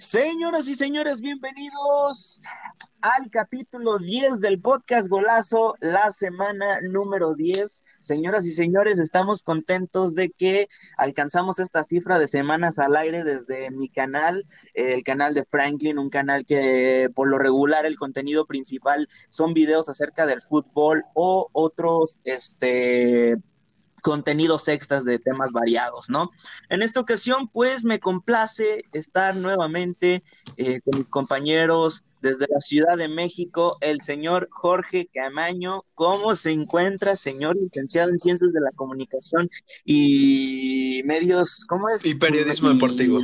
Señoras y señores, bienvenidos al capítulo 10 del podcast Golazo, la semana número 10. Señoras y señores, estamos contentos de que alcanzamos esta cifra de semanas al aire desde mi canal, el canal de Franklin, un canal que por lo regular el contenido principal son videos acerca del fútbol o otros, este contenidos extras de temas variados, ¿no? En esta ocasión, pues me complace estar nuevamente eh, con mis compañeros desde la Ciudad de México, el señor Jorge Camaño. ¿Cómo se encuentra, señor licenciado en Ciencias de la Comunicación y Medios, ¿cómo es? Y Periodismo Deportivo.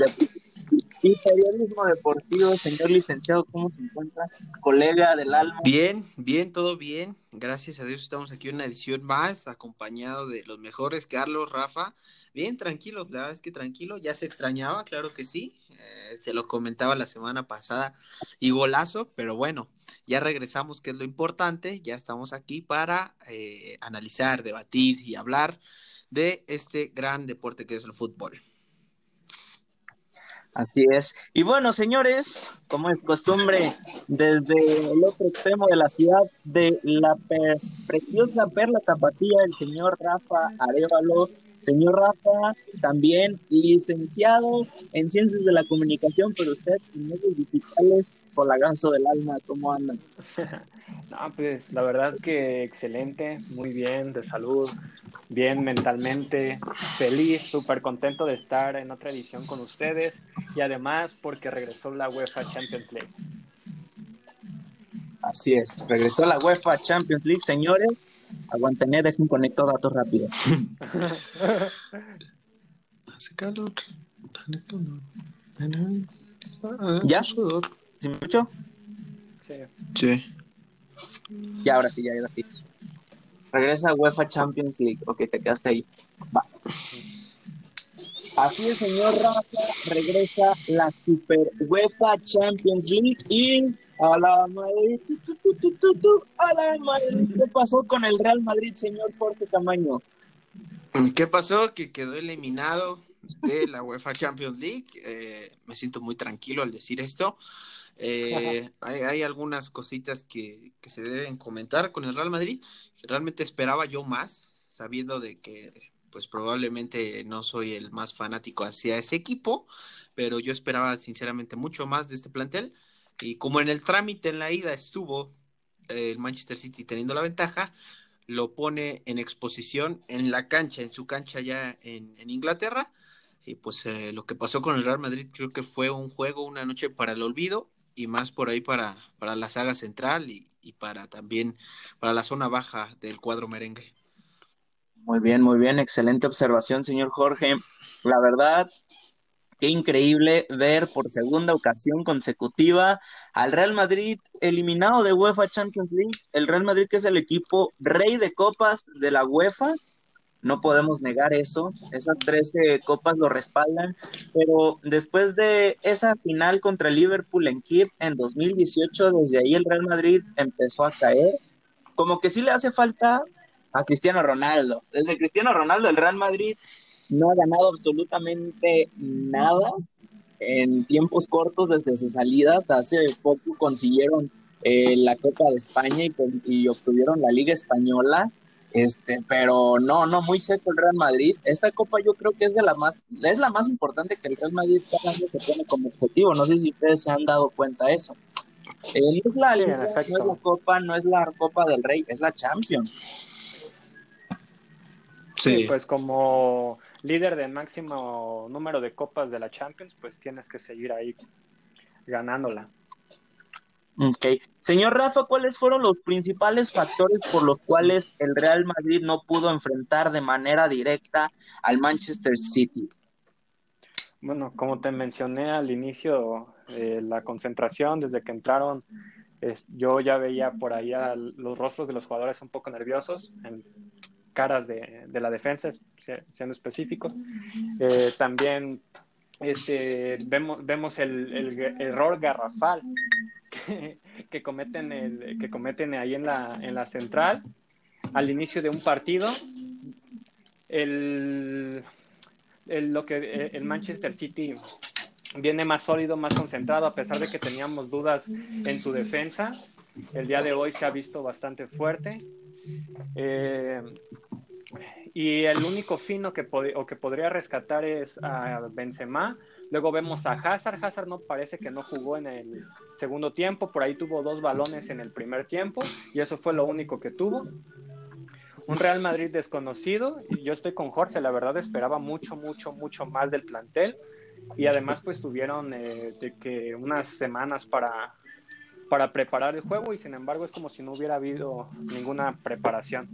Y periodismo deportivo, señor licenciado, ¿cómo se encuentra? Colega del alma. Bien, bien, todo bien. Gracias a Dios estamos aquí en una edición más, acompañado de los mejores, Carlos, Rafa. Bien, tranquilo, la verdad es que tranquilo, ya se extrañaba, claro que sí. Eh, te lo comentaba la semana pasada y golazo, pero bueno, ya regresamos, que es lo importante. Ya estamos aquí para eh, analizar, debatir y hablar de este gran deporte que es el fútbol. Así es. Y bueno, señores, como es costumbre, desde el otro extremo de la ciudad de la preciosa Perla Tapatía, el señor Rafa Arevalo. Señor Rafa, también licenciado en Ciencias de la Comunicación, pero usted en medios digitales, por la ganso del alma, ¿cómo andan? No, pues la verdad que excelente, muy bien, de salud, bien mentalmente, feliz, súper contento de estar en otra edición con ustedes y además porque regresó la UEFA Champions League. Así es, regresó la UEFA Champions League, señores. Aguanten, eh, dejen conectar datos rápido. Hace calor. ¿Ya? ¿Sí me escucho? Sí. Sí. Y ahora sí, ya, ahora sí. Regresa UEFA Champions League. Ok, te quedaste ahí. Va. Así es, señor Rafa, regresa la Super UEFA Champions League y a la Madrid, a la Madrid. ¿Qué pasó con el Real Madrid, señor Jorge Camaño? ¿Qué pasó? Que quedó eliminado de la UEFA Champions League. Eh, me siento muy tranquilo al decir esto. Eh, hay, algunas cositas que, que, se deben comentar con el Real Madrid. Realmente esperaba yo más, sabiendo de que pues probablemente no soy el más fanático hacia ese equipo, pero yo esperaba sinceramente mucho más de este plantel. Y como en el trámite en la ida estuvo eh, el Manchester City teniendo la ventaja, lo pone en exposición en la cancha, en su cancha ya en, Inglaterra. Y pues eh, lo que pasó con el Real Madrid creo que fue un juego, una noche para el olvido y más por ahí para, para la saga central y, y para también para la zona baja del cuadro merengue. Muy bien, muy bien, excelente observación, señor Jorge. La verdad, qué increíble ver por segunda ocasión consecutiva al Real Madrid eliminado de UEFA Champions League. El Real Madrid que es el equipo rey de copas de la UEFA no podemos negar eso, esas 13 copas lo respaldan, pero después de esa final contra Liverpool en Kiev en 2018, desde ahí el Real Madrid empezó a caer, como que sí le hace falta a Cristiano Ronaldo. Desde Cristiano Ronaldo el Real Madrid no ha ganado absolutamente nada en tiempos cortos desde su salida, hasta hace poco consiguieron eh, la Copa de España y, y obtuvieron la Liga Española este, pero no, no, muy seco el Real Madrid. Esta copa yo creo que es de la más, es la más importante que el Real Madrid cada año se pone como objetivo. No sé si ustedes se han dado cuenta de eso. Eh, no, es la, no es la copa, no es la copa del Rey, es la Champions. Sí. sí. pues como líder del máximo número de copas de la Champions, pues tienes que seguir ahí ganándola. Ok. Señor Rafa, ¿cuáles fueron los principales factores por los cuales el Real Madrid no pudo enfrentar de manera directa al Manchester City? Bueno, como te mencioné al inicio, eh, la concentración, desde que entraron, yo ya veía por ahí los rostros de los jugadores un poco nerviosos, en caras de, la defensa, siendo específicos. Eh, también este, vemos, vemos el, el error garrafal que, cometen, el, que cometen ahí en la, en la central al inicio de un partido. El, el lo que, el Manchester City viene más sólido, más concentrado, a pesar de que teníamos dudas en su defensa. El día de hoy se ha visto bastante fuerte. Eh, y el único fino que, o que podría rescatar es a Benzema. Luego vemos a Hazard. Hazard no parece que no jugó en el segundo tiempo. Por ahí tuvo dos balones en el primer tiempo y eso fue lo único que tuvo. Un Real Madrid desconocido. Y yo estoy con Jorge. La verdad esperaba mucho, mucho, mucho más del plantel. Y además pues tuvieron eh, de que unas semanas para, para preparar el juego y sin embargo es como si no hubiera habido ninguna preparación.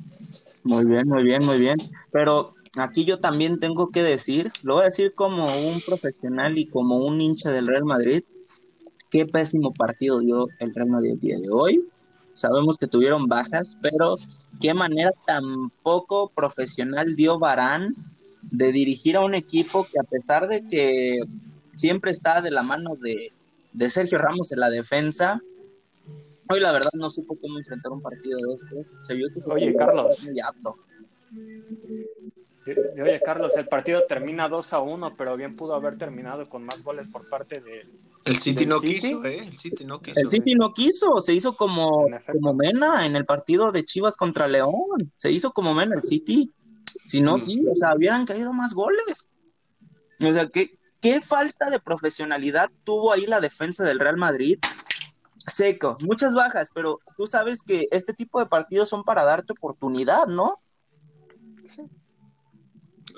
Muy bien, muy bien, muy bien. Pero aquí yo también tengo que decir, lo voy a decir como un profesional y como un hincha del Real Madrid, qué pésimo partido dio el Real Madrid el día de hoy. Sabemos que tuvieron bajas, pero qué manera tan poco profesional dio Barán de dirigir a un equipo que a pesar de que siempre está de la mano de, de Sergio Ramos en la defensa, Hoy la verdad no supo cómo enfrentar un partido de estos. Se vio que se Oye, Carlos. Oye, Carlos, el partido termina 2 a 1, pero bien pudo haber terminado con más goles por parte de. El City no quiso, ¿eh? El City no quiso. El City no quiso, se hizo como, como Mena en el partido de Chivas contra León. Se hizo como Mena el City. Si no, sí, o sea, hubieran caído más goles. O sea, ¿qué, qué falta de profesionalidad tuvo ahí la defensa del Real Madrid Seco, muchas bajas, pero tú sabes que este tipo de partidos son para darte oportunidad, ¿no?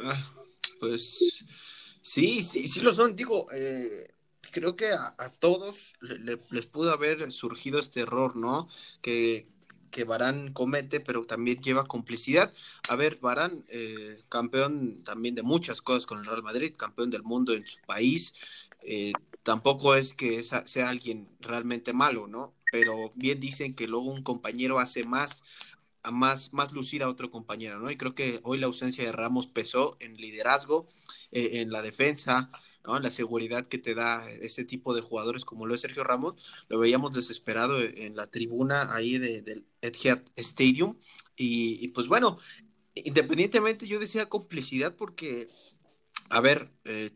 Ah, pues sí, sí, sí lo son. Digo, eh, creo que a, todos les pudo haber surgido este error, ¿no? Que, que Barán comete, pero también lleva complicidad. A ver, Barán, eh, campeón también de muchas cosas con el Real Madrid, campeón del mundo en su país, eh, tampoco es que sea alguien realmente malo, ¿no? Pero bien dicen que luego un compañero hace más, más, más lucir a otro compañero, ¿no? Y creo que hoy la ausencia de Ramos pesó en liderazgo, eh, en la defensa, ¿no? En la seguridad que te da ese tipo de jugadores como lo es Sergio Ramos, lo veíamos desesperado en la tribuna ahí del Etihad Stadium. Y, y, pues bueno, independientemente yo decía complicidad porque, a ver, eh,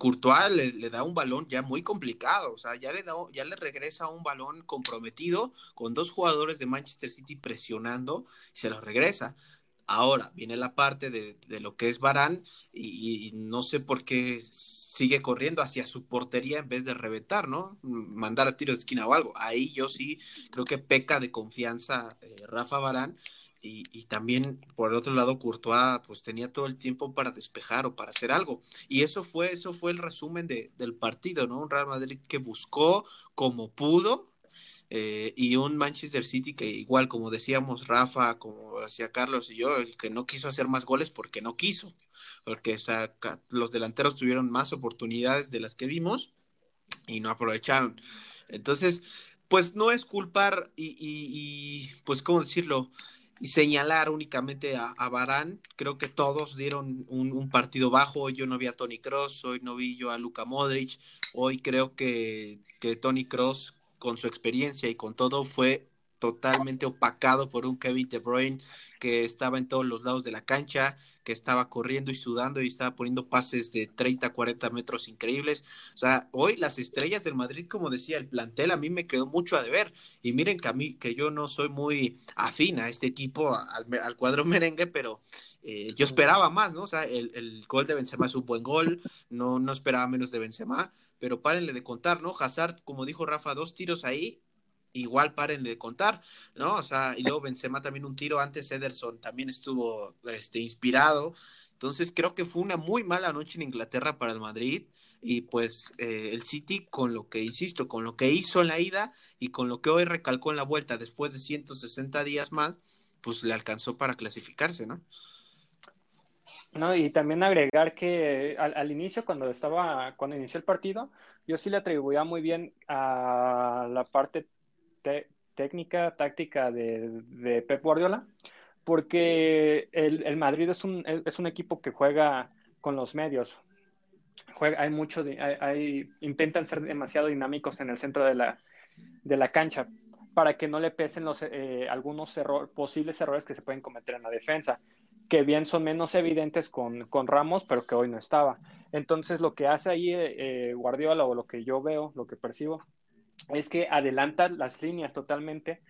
Courtois le, da un balón ya muy complicado, o sea, ya le, da, ya le regresa un balón comprometido con dos jugadores de Manchester City presionando y se lo regresa. Ahora viene la parte de, lo que es Barán y, no sé por qué sigue corriendo hacia su portería en vez de reventar, ¿no? Mandar a tiro de esquina o algo. Ahí yo sí creo que peca de confianza eh, Rafa Barán y, también por el otro lado Courtois pues tenía todo el tiempo para despejar o para hacer algo. Y eso fue eso fue el resumen de, del partido no un Real Madrid que buscó como pudo eh, y un Manchester City que igual como decíamos Rafa como decía Carlos y yo que no quiso hacer más goles porque no quiso porque los delanteros tuvieron más oportunidades de las que vimos y no aprovecharon. Entonces pues no es culpar y, y pues cómo decirlo y señalar únicamente a, a Barán. Creo que todos dieron un, partido bajo. Hoy yo no vi a Tony Cross, hoy no vi yo a Luka Modric. Hoy creo que, que Tony Cross, con su experiencia y con todo, fue totalmente opacado por un Kevin De Bruyne que estaba en todos los lados de la cancha, que estaba corriendo y sudando y estaba poniendo pases de 30, 40 metros increíbles. O sea, hoy las estrellas del Madrid, como decía, el plantel a mí me quedó mucho a deber. Y miren que a mí, que yo no soy muy afín a este equipo, al, cuadro merengue, pero eh, yo esperaba más, ¿no? O sea, el, el, gol de Benzema es un buen gol, no, no esperaba menos de Benzema, pero párenle de contar, ¿no? Hazard, como dijo Rafa, dos tiros ahí igual paren de contar, ¿no? O sea, y luego Benzema también un tiro antes, Ederson también estuvo este, inspirado. Entonces creo que fue una muy mala noche en Inglaterra para el Madrid y pues eh, el City con lo que, insisto, con lo que hizo en la ida y con lo que hoy recalcó en la vuelta después de 160 días más, pues le alcanzó para clasificarse, ¿no? No, y también agregar que al, inicio, cuando estaba, cuando inició el partido, yo sí le atribuía muy bien a la parte técnica, táctica de, Pep Guardiola, porque el, Madrid es un, es un, equipo que juega con los medios. Juega, hay mucho, hay, intentan ser demasiado dinámicos en el centro de la, de la cancha para que no le pesen los, eh, algunos posibles errores que se pueden cometer en la defensa, que bien son menos evidentes con, con Ramos, pero que hoy no estaba. Entonces lo que hace ahí eh, Guardiola o lo que yo veo, lo que percibo, es que adelanta las líneas totalmente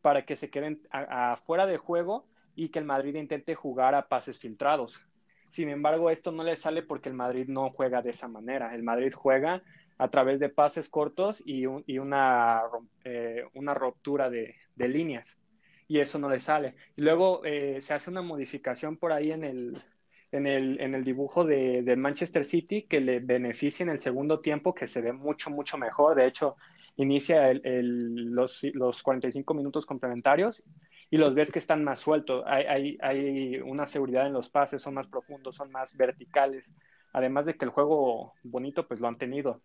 para que se queden afuera de juego y que el Madrid intente jugar a pases filtrados. Sin embargo, esto no le sale porque el Madrid no juega de esa manera. El Madrid juega a través de pases cortos y, una, eh, una ruptura de, líneas. Y eso no le sale. Y luego eh, se hace una modificación por ahí en el, en el, en el dibujo de, de, Manchester City que le beneficia en el segundo tiempo, que se ve mucho, mucho mejor. De hecho, inicia el, los, los 45 minutos complementarios y los ves que están más sueltos. Hay, hay, hay, una seguridad en los pases, son más profundos, son más verticales. Además de que el juego bonito, pues lo han tenido.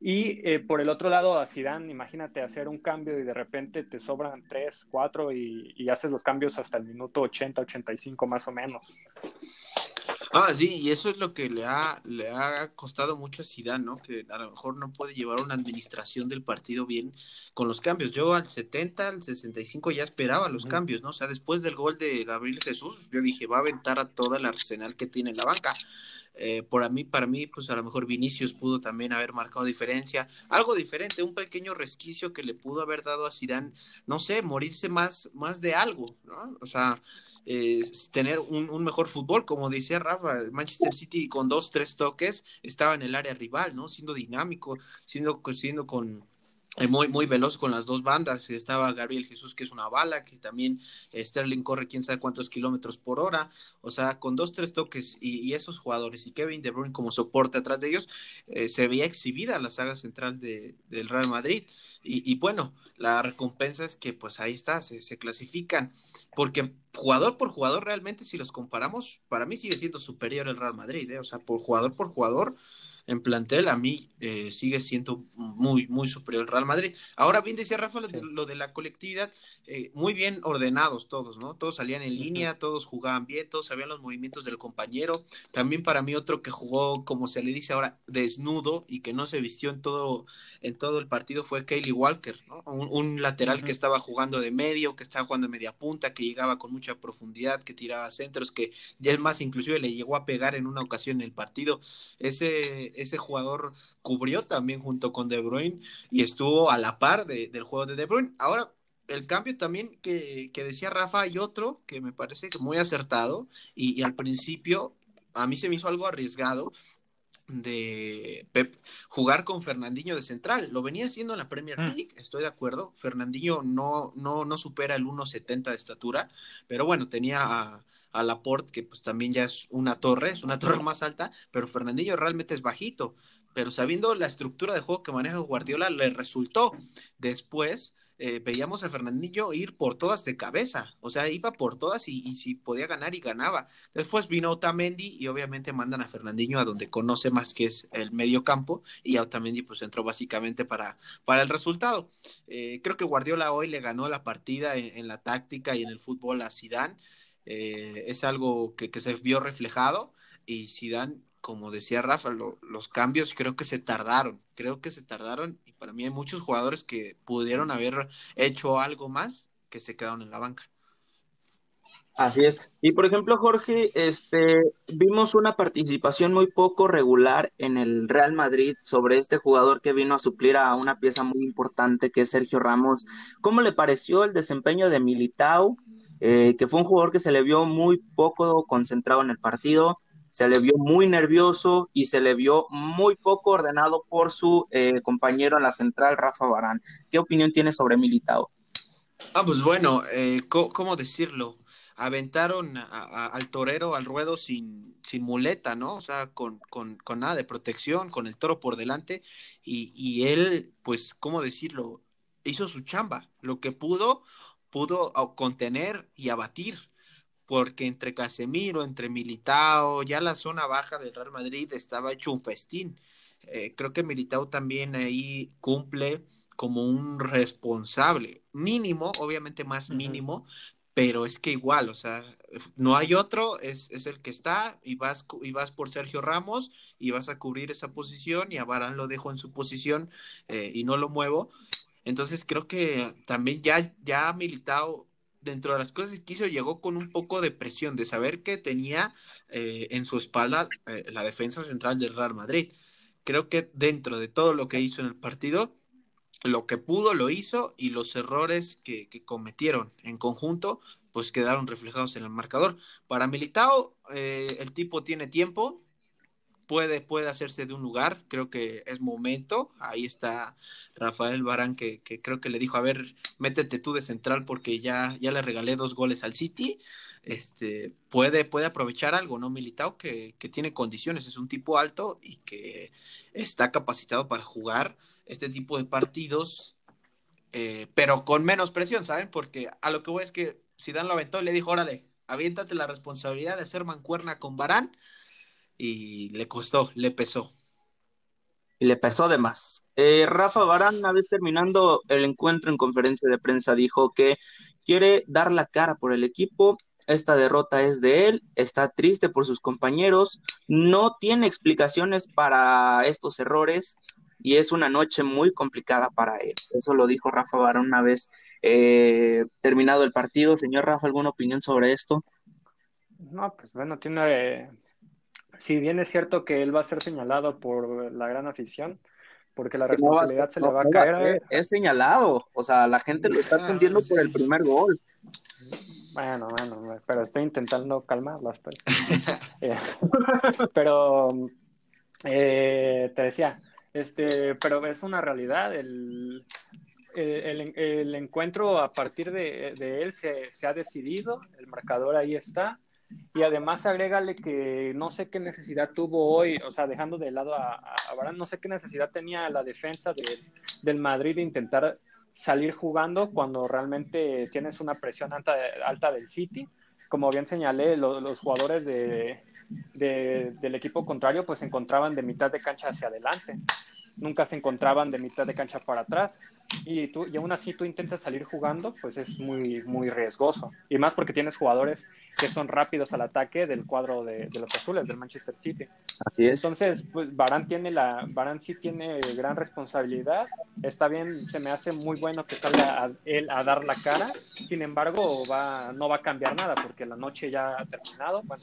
Y eh, por el otro lado, a Zidane, imagínate hacer un cambio y de repente te sobran 3, 4 y, y haces los cambios hasta el minuto 80, 85 más o menos. Ah, sí, y eso es lo que le ha, le ha costado mucho a Zidane, ¿no? Que a lo mejor no puede llevar una administración del partido bien con los cambios. Yo al 70, al 65 ya esperaba los cambios, ¿no? O sea, después del gol de Gabriel Jesús, yo dije, va a aventar a toda el arsenal que tiene en la banca. Eh, por a mí, para mí, pues a lo mejor Vinicius pudo también haber marcado diferencia, algo diferente, un pequeño resquicio que le pudo haber dado a Zidane, no sé, morirse más, más de algo, ¿no? O sea, tener un, mejor fútbol, como decía Rafa, Manchester City con dos, tres toques estaba en el área rival, ¿no? Siendo dinámico, siendo, siendo con, eh, muy, muy veloz con las dos bandas. Estaba Gabriel Jesús, que es una bala, que también eh, Sterling corre quién sabe cuántos kilómetros por hora. O sea, con dos, tres toques y, esos jugadores y Kevin De Bruyne como soporte atrás de ellos, eh, se veía exhibida la saga central de, del Real Madrid. Y, bueno, la recompensa es que pues ahí está, se, se clasifican. Porque jugador por jugador, realmente si los comparamos, para mí sigue siendo superior el Real Madrid. O sea, por jugador por jugador en plantel, a mí eh, sigue siendo muy, muy superior el Real Madrid. Ahora bien decía Rafa lo, de, la colectividad, eh, muy bien ordenados todos, ¿no? Todos salían en línea, todos jugaban bien, todos sabían los movimientos del compañero. También para mí otro que jugó, como se le dice ahora, desnudo y que no se vistió en todo, en todo el partido fue Kaylee Walker, ¿no? Un, lateral que estaba jugando de medio, que estaba jugando de media punta, que llegaba con mucha profundidad, que tiraba centros, que ya es más, inclusive le llegó a pegar en una ocasión en el partido. Ese ese jugador cubrió también junto con De Bruyne y estuvo a la par del juego de De Bruyne. Ahora, el cambio también que, decía Rafa y otro que me parece muy acertado y, al principio a mí se me hizo algo arriesgado de Pep jugar con Fernandinho de central. Lo venía haciendo en la Premier mm. League, estoy de acuerdo. Fernandinho no, no, no supera el 1.70 de estatura, pero bueno, tenía a, a Laporte, que pues también ya es una torre, es una torre más alta, pero Fernandinho realmente es bajito. Pero sabiendo la estructura de juego que maneja Guardiola, le resultó. Después eh, veíamos a Fernandinho ir por todas de cabeza, o sea, iba por todas y, si podía ganar y ganaba. Después vino Otamendi y obviamente mandan a Fernandinho a donde conoce más que es el medio campo y Otamendi pues entró básicamente para, para el resultado. Eh, creo que Guardiola hoy le ganó la partida en, en, la táctica y en el fútbol a Zidane. Eh, es algo que, se vio reflejado y dan como decía Rafa, los cambios creo que se tardaron, creo que se tardaron y para mí hay muchos jugadores que pudieron haber hecho algo más que se quedaron en la banca. Así es. Y por ejemplo, Jorge, este, vimos una participación muy poco regular en el Real Madrid sobre este jugador que vino a suplir a una pieza muy importante que es Sergio Ramos. ¿Cómo le pareció el desempeño de Militao? Eh, que fue un jugador que se le vio muy poco concentrado en el partido, se le vio muy nervioso y se le vio muy poco ordenado por su eh, compañero en la central, Rafa Barán. ¿Qué opinión tiene sobre Militao? Ah, pues bueno, eh, ¿cómo decirlo? Aventaron al torero al ruedo sin, sin muleta, ¿no? O sea, con, con, con, nada de protección, con el toro por delante, y, y él, pues, ¿cómo decirlo? Hizo su chamba, lo que pudo, pudo contener y abatir, porque entre Casemiro, entre Militao, ya la zona baja del Real Madrid estaba hecho un festín. Eh, creo que Militao también ahí cumple como un responsable, mínimo, obviamente más mínimo, pero es que igual, o sea, no hay otro, es, es, el que está y vas, y vas por Sergio Ramos y vas a cubrir esa posición y a Barán lo dejo en su posición eh, y no lo muevo entonces creo que también ya, ya Militao dentro de las cosas que hizo, llegó con un poco de presión, de saber que tenía eh, en su espalda eh, la defensa central del Real Madrid. Creo que dentro de todo lo que hizo en el partido, lo que pudo lo hizo y los errores que, cometieron en conjunto, pues quedaron reflejados en el marcador. Para Militao, eh, el tipo tiene tiempo, puede, puede hacerse de un lugar, creo que es momento. Ahí está Rafael Barán, que, creo que le dijo, a ver, métete tú de central porque ya, ya le regalé dos goles al City. Este, puede, puede aprovechar algo, ¿no? Militao, que, que tiene condiciones, es un tipo alto y que está capacitado para jugar este tipo de partidos, eh, pero con menos presión, ¿saben? Porque a lo que voy es que Dan lo aventó y le dijo, órale, aviéntate la responsabilidad de hacer mancuerna con Barán y le costó, le pesó. Y le pesó de más. Eh, Rafa Barán, una vez terminando el encuentro en conferencia de prensa, dijo que quiere dar la cara por el equipo. Esta derrota es de él, está triste por sus compañeros, no tiene explicaciones para estos errores y es una noche muy complicada para él. Eso lo dijo Rafa Barán una vez eh, terminado el partido. Señor Rafa, ¿alguna opinión sobre esto? No, pues bueno, tiene si bien es cierto que él va a ser señalado por la gran afición, porque la responsabilidad se le va a caer. es señalado, o sea, la gente lo está atendiendo por el primer gol. Bueno, bueno, pero estoy intentando calmarlas. Pues. Eh, pero eh, te decía, este, pero es una realidad. El, el, encuentro a partir de, él se, se, ha decidido, el marcador ahí está. Y además agrégale que no sé qué necesidad tuvo hoy, o sea, dejando de lado a, a no sé qué necesidad tenía la defensa del Madrid de intentar salir jugando cuando realmente tienes una presión alta, alta del City. Como bien señalé, los jugadores de, del equipo contrario pues se encontraban de mitad de cancha hacia adelante nunca se encontraban de mitad de cancha para atrás. Y, tú, y aún así tú intentas salir jugando, pues es muy, muy riesgoso. Y más porque tienes jugadores que son rápidos al ataque del cuadro de, los azules, del Manchester City. Así es. Entonces, pues Barán tiene la, Barán sí tiene gran responsabilidad. Está bien, se me hace muy bueno que salga él a dar la cara. Sin embargo, va, no va a cambiar nada porque la noche ya ha terminado. Bueno,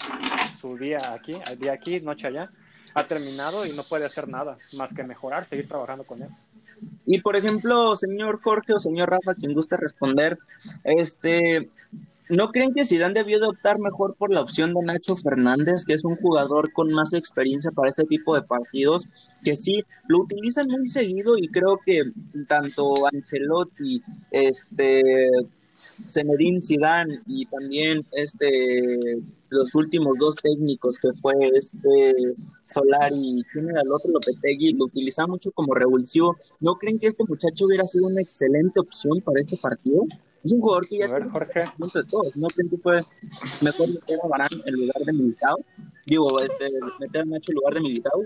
su día aquí, el día aquí, noche allá ha terminado y no puede hacer nada más que mejorar, seguir trabajando con él. Y por ejemplo, señor Jorge o señor Rafa, quien guste responder, este, ¿no creen que Zidane debió de optar mejor por la opción de Nacho Fernández, que es un jugador con más experiencia para este tipo de partidos, que sí lo utilizan muy seguido y creo que tanto Ancelotti, este, Zinedine Zidane y también este los últimos dos técnicos que fue este Solari y quién era el otro Lopetegui lo utilizaba mucho como revulsivo ¿no creen que este muchacho hubiera sido una excelente opción para este partido? es un jugador que ya ver, Jorge. de todos ¿no creen que fue mejor meter a Barán en lugar de Militao? digo este, meter a Nacho en lugar de Militao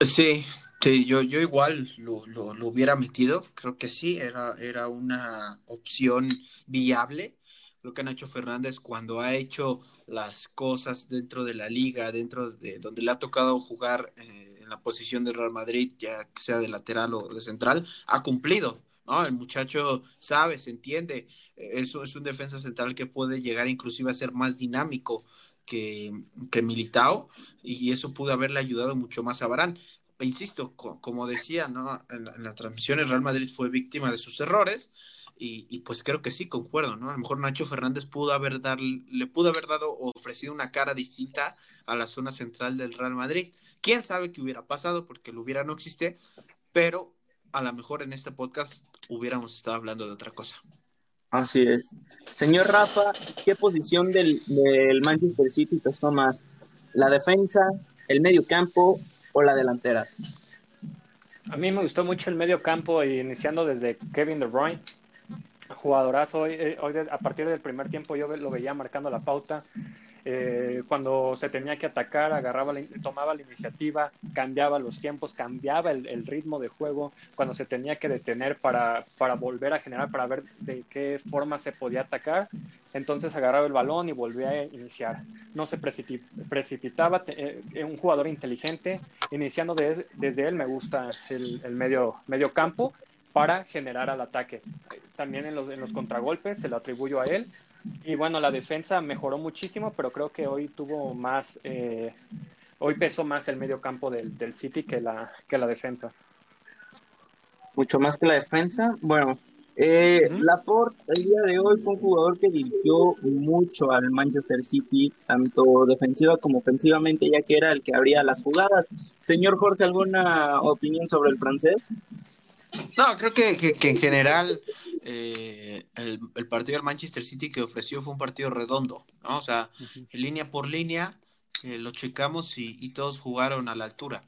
sí Sí, yo, yo igual lo, lo, hubiera metido, creo que sí, era, era una opción viable. Creo que Nacho Fernández cuando ha hecho las cosas dentro de la liga, dentro de donde le ha tocado jugar eh, en la posición de Real Madrid, ya sea de lateral o de central, ha cumplido. ¿no? El muchacho sabe, se entiende, eso es un defensa central que puede llegar inclusive a ser más dinámico que, que Militao y eso pudo haberle ayudado mucho más a Barán insisto, como decía, ¿no? En la, transmisión el Real Madrid fue víctima de sus errores y, pues creo que sí, concuerdo, ¿no? A lo mejor Nacho Fernández pudo haber dar, le pudo haber dado o ofrecido una cara distinta a la zona central del Real Madrid. ¿Quién sabe qué hubiera pasado? Porque lo hubiera no existe, pero a lo mejor en este podcast hubiéramos estado hablando de otra cosa. Así es. Señor Rafa, ¿qué posición del, del Manchester City te más? ¿La defensa, el medio campo la delantera? A mí me gustó mucho el medio campo, iniciando desde Kevin De Bruyne, jugadorazo. Hoy, eh, a partir del primer tiempo yo lo veía marcando la pauta. Eh, cuando se tenía que atacar, agarraba, tomaba la iniciativa, cambiaba los tiempos, cambiaba el, ritmo de juego, cuando se tenía que detener para, para, volver a generar, para ver de qué forma se podía atacar, entonces agarraba el balón y volvía a iniciar. No se precipitaba, eh, un jugador inteligente, iniciando desde él me gusta el, medio, medio campo para generar al ataque. También en los, en los contragolpes se lo atribuyo a él Y bueno, la defensa mejoró muchísimo, pero creo que hoy tuvo más, eh, hoy pesó más el medio campo del, del City que la, que la defensa. Mucho más que la defensa. Bueno, eh, Laporte el día de hoy fue un jugador que dirigió mucho al Manchester City, tanto defensiva como ofensivamente, ya que era el que abría las jugadas. Señor Jorge, ¿alguna opinión sobre el francés? No, creo que, que, en general eh, el, partido del Manchester City que ofreció fue un partido redondo, ¿no? O sea, línea por línea eh, lo checamos y, y, todos jugaron a la altura.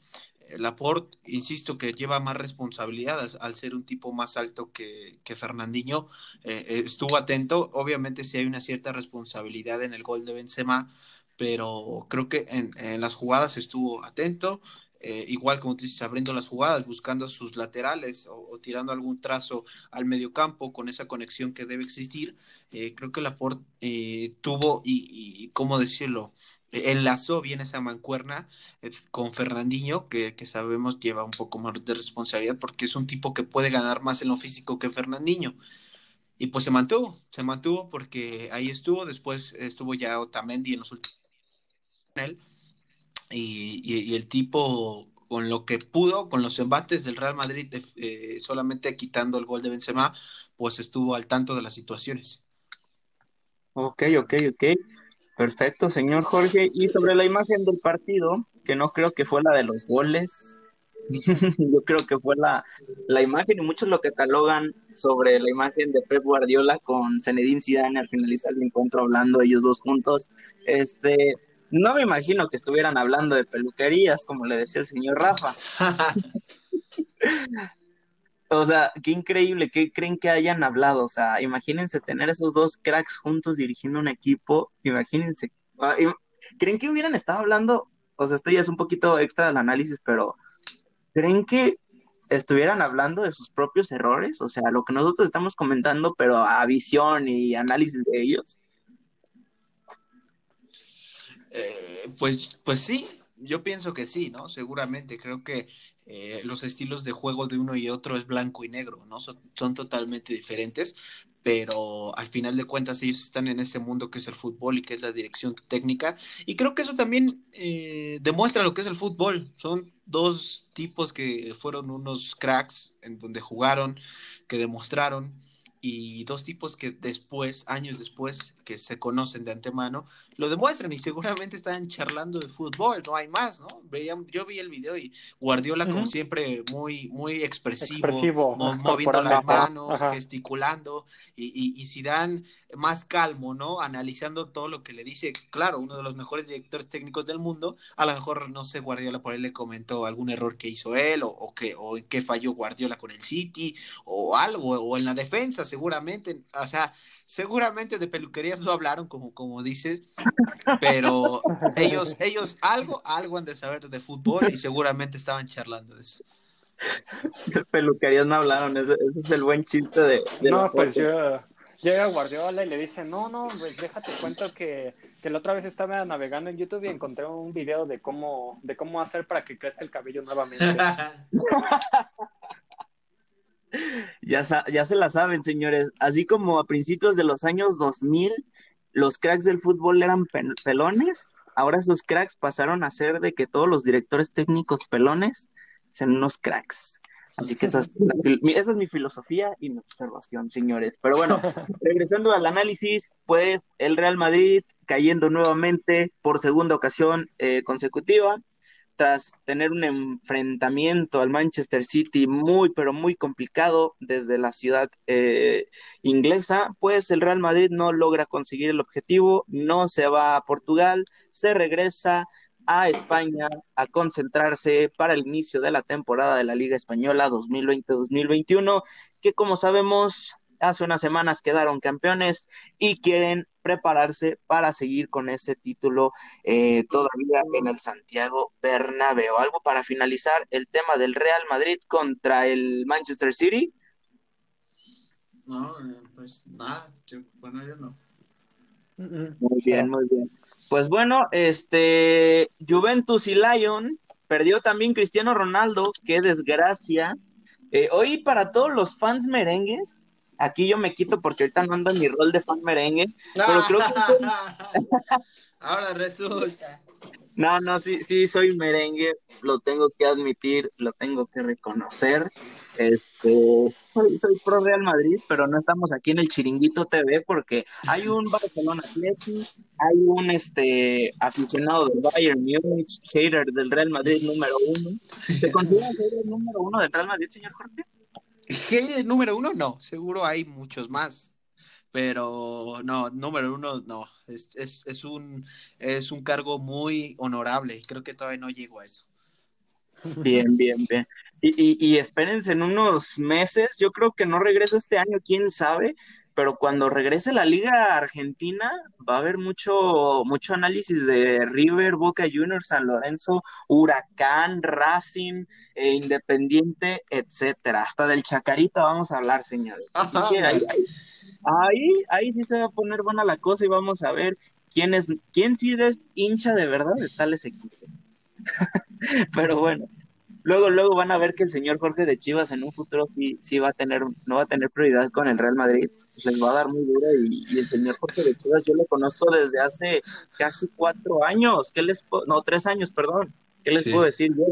Laporte, insisto, que lleva más responsabilidad al, ser un tipo más alto que, Fernandinho, eh, eh, estuvo atento. Obviamente sí hay una cierta responsabilidad en el gol de Benzema, pero creo que en, las jugadas estuvo atento. Eh, igual como tú dices, abriendo las jugadas, buscando sus laterales o, tirando algún trazo al mediocampo con esa conexión que debe existir. creo que Laporte tuvo, y, y, ¿cómo decirlo? Enlazó bien esa mancuerna eh, con Fernandinho, que, sabemos lleva un poco más de responsabilidad porque es un tipo que puede ganar más en lo físico que Fernandinho. Y pues se mantuvo, se mantuvo porque ahí estuvo, después estuvo ya Otamendi en los últimos y, y, el tipo con lo que pudo, con los embates del Real Madrid, eh, solamente quitando el gol de Benzema, pues estuvo al tanto de las situaciones. Ok, ok, ok. Perfecto, señor Jorge. Y sobre la imagen del partido, que no creo que fue la de los goles, yo creo que fue la, la imagen y muchos lo catalogan sobre la imagen de Pep Guardiola con Zinedine Zidane al finalizar el encuentro hablando ellos dos juntos. Este, no me imagino que estuvieran hablando de peluquerías, como le decía el señor Rafa. O sea, qué increíble, ¿qué creen que hayan hablado? O sea, imagínense tener esos dos cracks juntos dirigiendo un equipo, imagínense, ah, ¿creen que hubieran estado hablando? O sea, esto ya es un poquito extra del análisis, pero ¿creen que estuvieran hablando de sus propios errores? O sea, lo que nosotros estamos comentando, pero a visión y análisis de ellos. Eh, pues, pues sí, yo pienso que sí, ¿no? Seguramente, creo que eh, los estilos de juego de uno y otro es blanco y negro, ¿no? Son, totalmente diferentes, pero al final de cuentas ellos están en ese mundo que es el fútbol y que es la dirección técnica. Y creo que eso también eh, demuestra lo que es el fútbol. Son dos tipos que fueron unos cracks en donde jugaron, que demostraron y dos tipos que después, años después, que se conocen de antemano, lo demuestran y seguramente están charlando de fútbol, no hay más, ¿no? Veían, yo vi el video y Guardiola, como siempre, muy, muy expresivo, moviendo las manos, gesticulando, y, y, y Zidane más calmo, ¿no? Analizando todo lo que le dice, claro, uno de los mejores directores técnicos del mundo, a lo mejor, no sé, Guardiola por ahí le comentó algún error que hizo él, o, o que, o en qué falló Guardiola con el City, o algo, o en la defensa, seguramente, o sea, seguramente de peluquerías no hablaron, como, como dices, pero ellos, ellos algo, algo han de saber de fútbol y seguramente estaban charlando de eso. De peluquerías no hablaron, ese, es el buen chiste de... no, pues yo llega Guardiola y le dice, no, no, pues déjate cuento que, que la otra vez estaba navegando en YouTube y encontré un video de cómo, de cómo hacer para que crezca el cabello nuevamente. ya, ya se la saben, señores. Así como a principios de los años 2000, los cracks del fútbol eran pelones, ahora esos cracks pasaron a ser de que todos los directores técnicos pelones sean unos cracks. Así que esa es, esa es mi filosofía y mi observación, señores. Pero bueno, regresando al análisis, pues el Real Madrid cayendo nuevamente por segunda ocasión eh, consecutiva, tras tener un enfrentamiento al Manchester City muy, pero muy complicado desde la ciudad eh, inglesa, pues el Real Madrid no logra conseguir el objetivo, no se va a Portugal, se regresa a España a concentrarse para el inicio de la temporada de la Liga Española 2020-2021, que como sabemos hace unas semanas quedaron campeones y quieren prepararse para seguir con ese título eh, todavía en el Santiago Bernabéu. Algo para finalizar el tema del Real Madrid contra el Manchester City. No, pues nada, bueno, yo no. Muy bien, muy bien. Pues bueno, este Juventus y Lyon perdió también Cristiano Ronaldo, qué desgracia. Eh, hoy para todos los fans merengues, aquí yo me quito porque ahorita no ando en mi rol de fan merengue, pero creo que... Ahora resulta. No, no, sí, sí, soy merengue, lo tengo que admitir, lo tengo que reconocer. Este, soy, soy pro Real Madrid, pero no estamos aquí en el Chiringuito TV porque hay un Barcelona Athletic, hay un este aficionado del Bayern Múnich, hater del Real Madrid número uno. ¿Se considera hater número uno del Real Madrid, señor Jorge? Hater número uno, no, seguro hay muchos más pero no, número uno, no, es, es, es, un, es un cargo muy honorable, creo que todavía no llego a eso. Bien, bien, bien. Y, y, y, espérense en unos meses, yo creo que no regresa este año, quién sabe, pero cuando regrese la Liga Argentina va a haber mucho, mucho análisis de River, Boca Juniors, San Lorenzo, Huracán, Racing, e Independiente, etcétera. Hasta del Chacarita vamos a hablar, señores. Así que ahí, ahí, Ahí, ahí sí se va a poner buena la cosa y vamos a ver quién es, quién sí es hincha de verdad de tales equipos. Pero bueno, luego, luego van a ver que el señor Jorge de Chivas en un futuro sí, sí va a tener, no va a tener prioridad con el Real Madrid, les va a dar muy duro y, el señor Jorge de Chivas yo lo conozco desde hace casi cuatro años, ¿qué les no, tres años, perdón, ¿qué les puedo decir yo?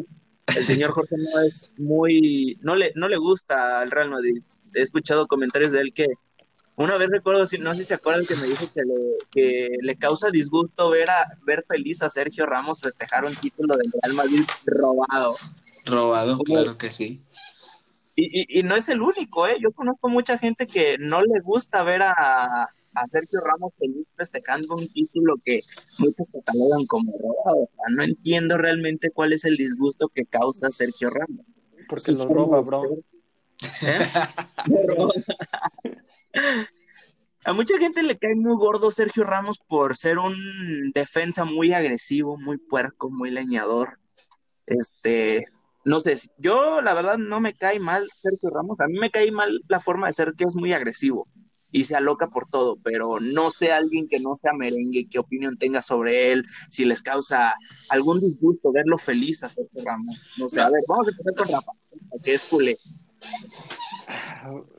El señor Jorge no es muy, no le, no le gusta al Real Madrid. He escuchado comentarios de él que una vez recuerdo, no sé si se acuerdan que me dijo que le, que le causa disgusto ver, a, ver feliz a Sergio Ramos festejar un título del Real Madrid robado. Robado, claro que sí. Y, y, no es el único, ¿eh? Yo conozco mucha gente que no le gusta ver a, a Sergio Ramos feliz festejando un título que muchos catalogan como robado. O sea, no entiendo realmente cuál es el disgusto que causa Sergio Ramos. Porque lo roba, bro. ¿Eh? A mucha gente le cae muy gordo Sergio Ramos por ser un defensa muy agresivo, muy puerco, muy leñador. Este, no sé, yo la verdad no me cae mal Sergio Ramos, a mí me cae mal la forma de ser que es muy agresivo y se aloca por todo, pero no sé alguien que no sea merengue, qué opinión tenga sobre él, si les causa algún disgusto verlo feliz a Sergio Ramos. No sé, a ver, vamos a empezar con Rafa, que es culé.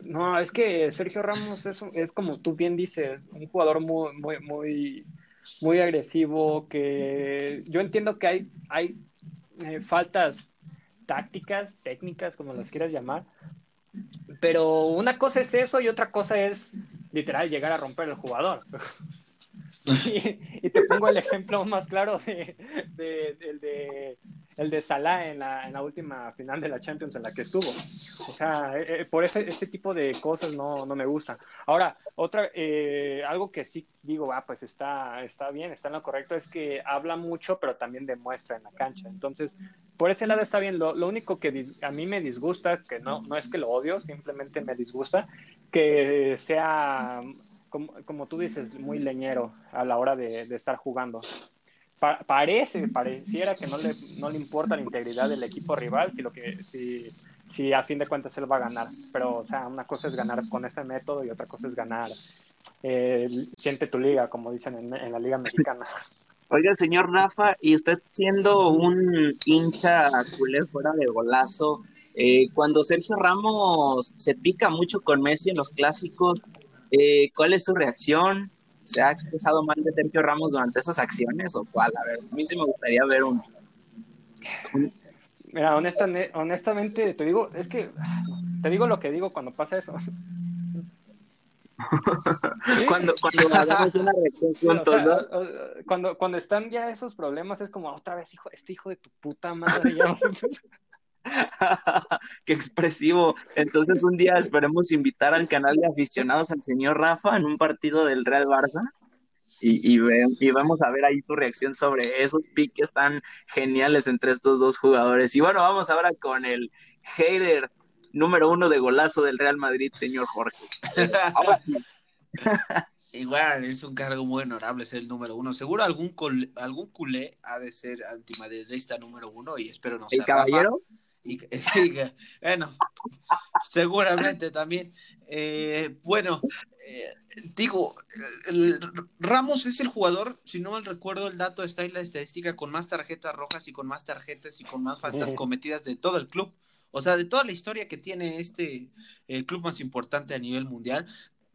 No, es que Sergio Ramos es, es como tú bien dices, un jugador muy, muy, muy, muy agresivo, que yo entiendo que hay, hay eh, faltas tácticas, técnicas, como las quieras llamar, pero una cosa es eso y otra cosa es literal llegar a romper el jugador. y, te pongo el ejemplo más claro de, de, el de Salah en la, en la, última final de la Champions en la que estuvo. O sea, eh, eh, por ese, ese tipo de cosas no, no me gustan. Ahora, otra, eh, algo que sí digo, ah, pues está, está bien, está en lo correcto, es que habla mucho, pero también demuestra en la cancha. Entonces, por ese lado está bien. Lo, lo único que a mí me disgusta, que no, no es que lo odio, simplemente me disgusta, que sea como, como, tú dices, muy leñero a la hora de, de estar jugando. Parece, pareciera que no le, no le importa la integridad del equipo rival si, que, si, si a fin de cuentas él va a ganar. Pero, o sea, una cosa es ganar con ese método y otra cosa es ganar. Eh, siente tu liga, como dicen en, en la liga mexicana. Oiga, señor Rafa, y usted siendo un hincha culé fuera de golazo, eh, cuando Sergio Ramos se pica mucho con Messi en los clásicos, eh, ¿Cuál es su reacción? ¿Se ha expresado mal de Sergio Ramos durante esas acciones o cuál? A ver, a mí sí me gustaría ver un... Mira, honestamente, te digo, es que te digo lo que digo cuando pasa eso. cuando cuando una reacción cuando, cuando están ya esos problemas es como otra vez hijo este hijo de tu puta madre ya Qué expresivo. Entonces un día esperemos invitar al canal de aficionados al señor Rafa en un partido del Real Barça y, y, vamos a ver ahí su reacción sobre esos piques tan geniales entre estos dos jugadores. Y bueno, vamos ahora con el hater número uno de golazo del Real Madrid, señor Jorge. Ahora sí. Igual, es un cargo muy honorable ser el número uno. Seguro algún, algún culé ha de ser antimadridista número uno y espero no ¿El caballero? Y, bueno, seguramente también. Eh, bueno, eh, digo, Ramos es el jugador, si no mal recuerdo, el dato está en la estadística con más tarjetas rojas y con más tarjetas y con más faltas cometidas de todo el club. O sea, de toda la historia que tiene este, el club más importante a nivel mundial,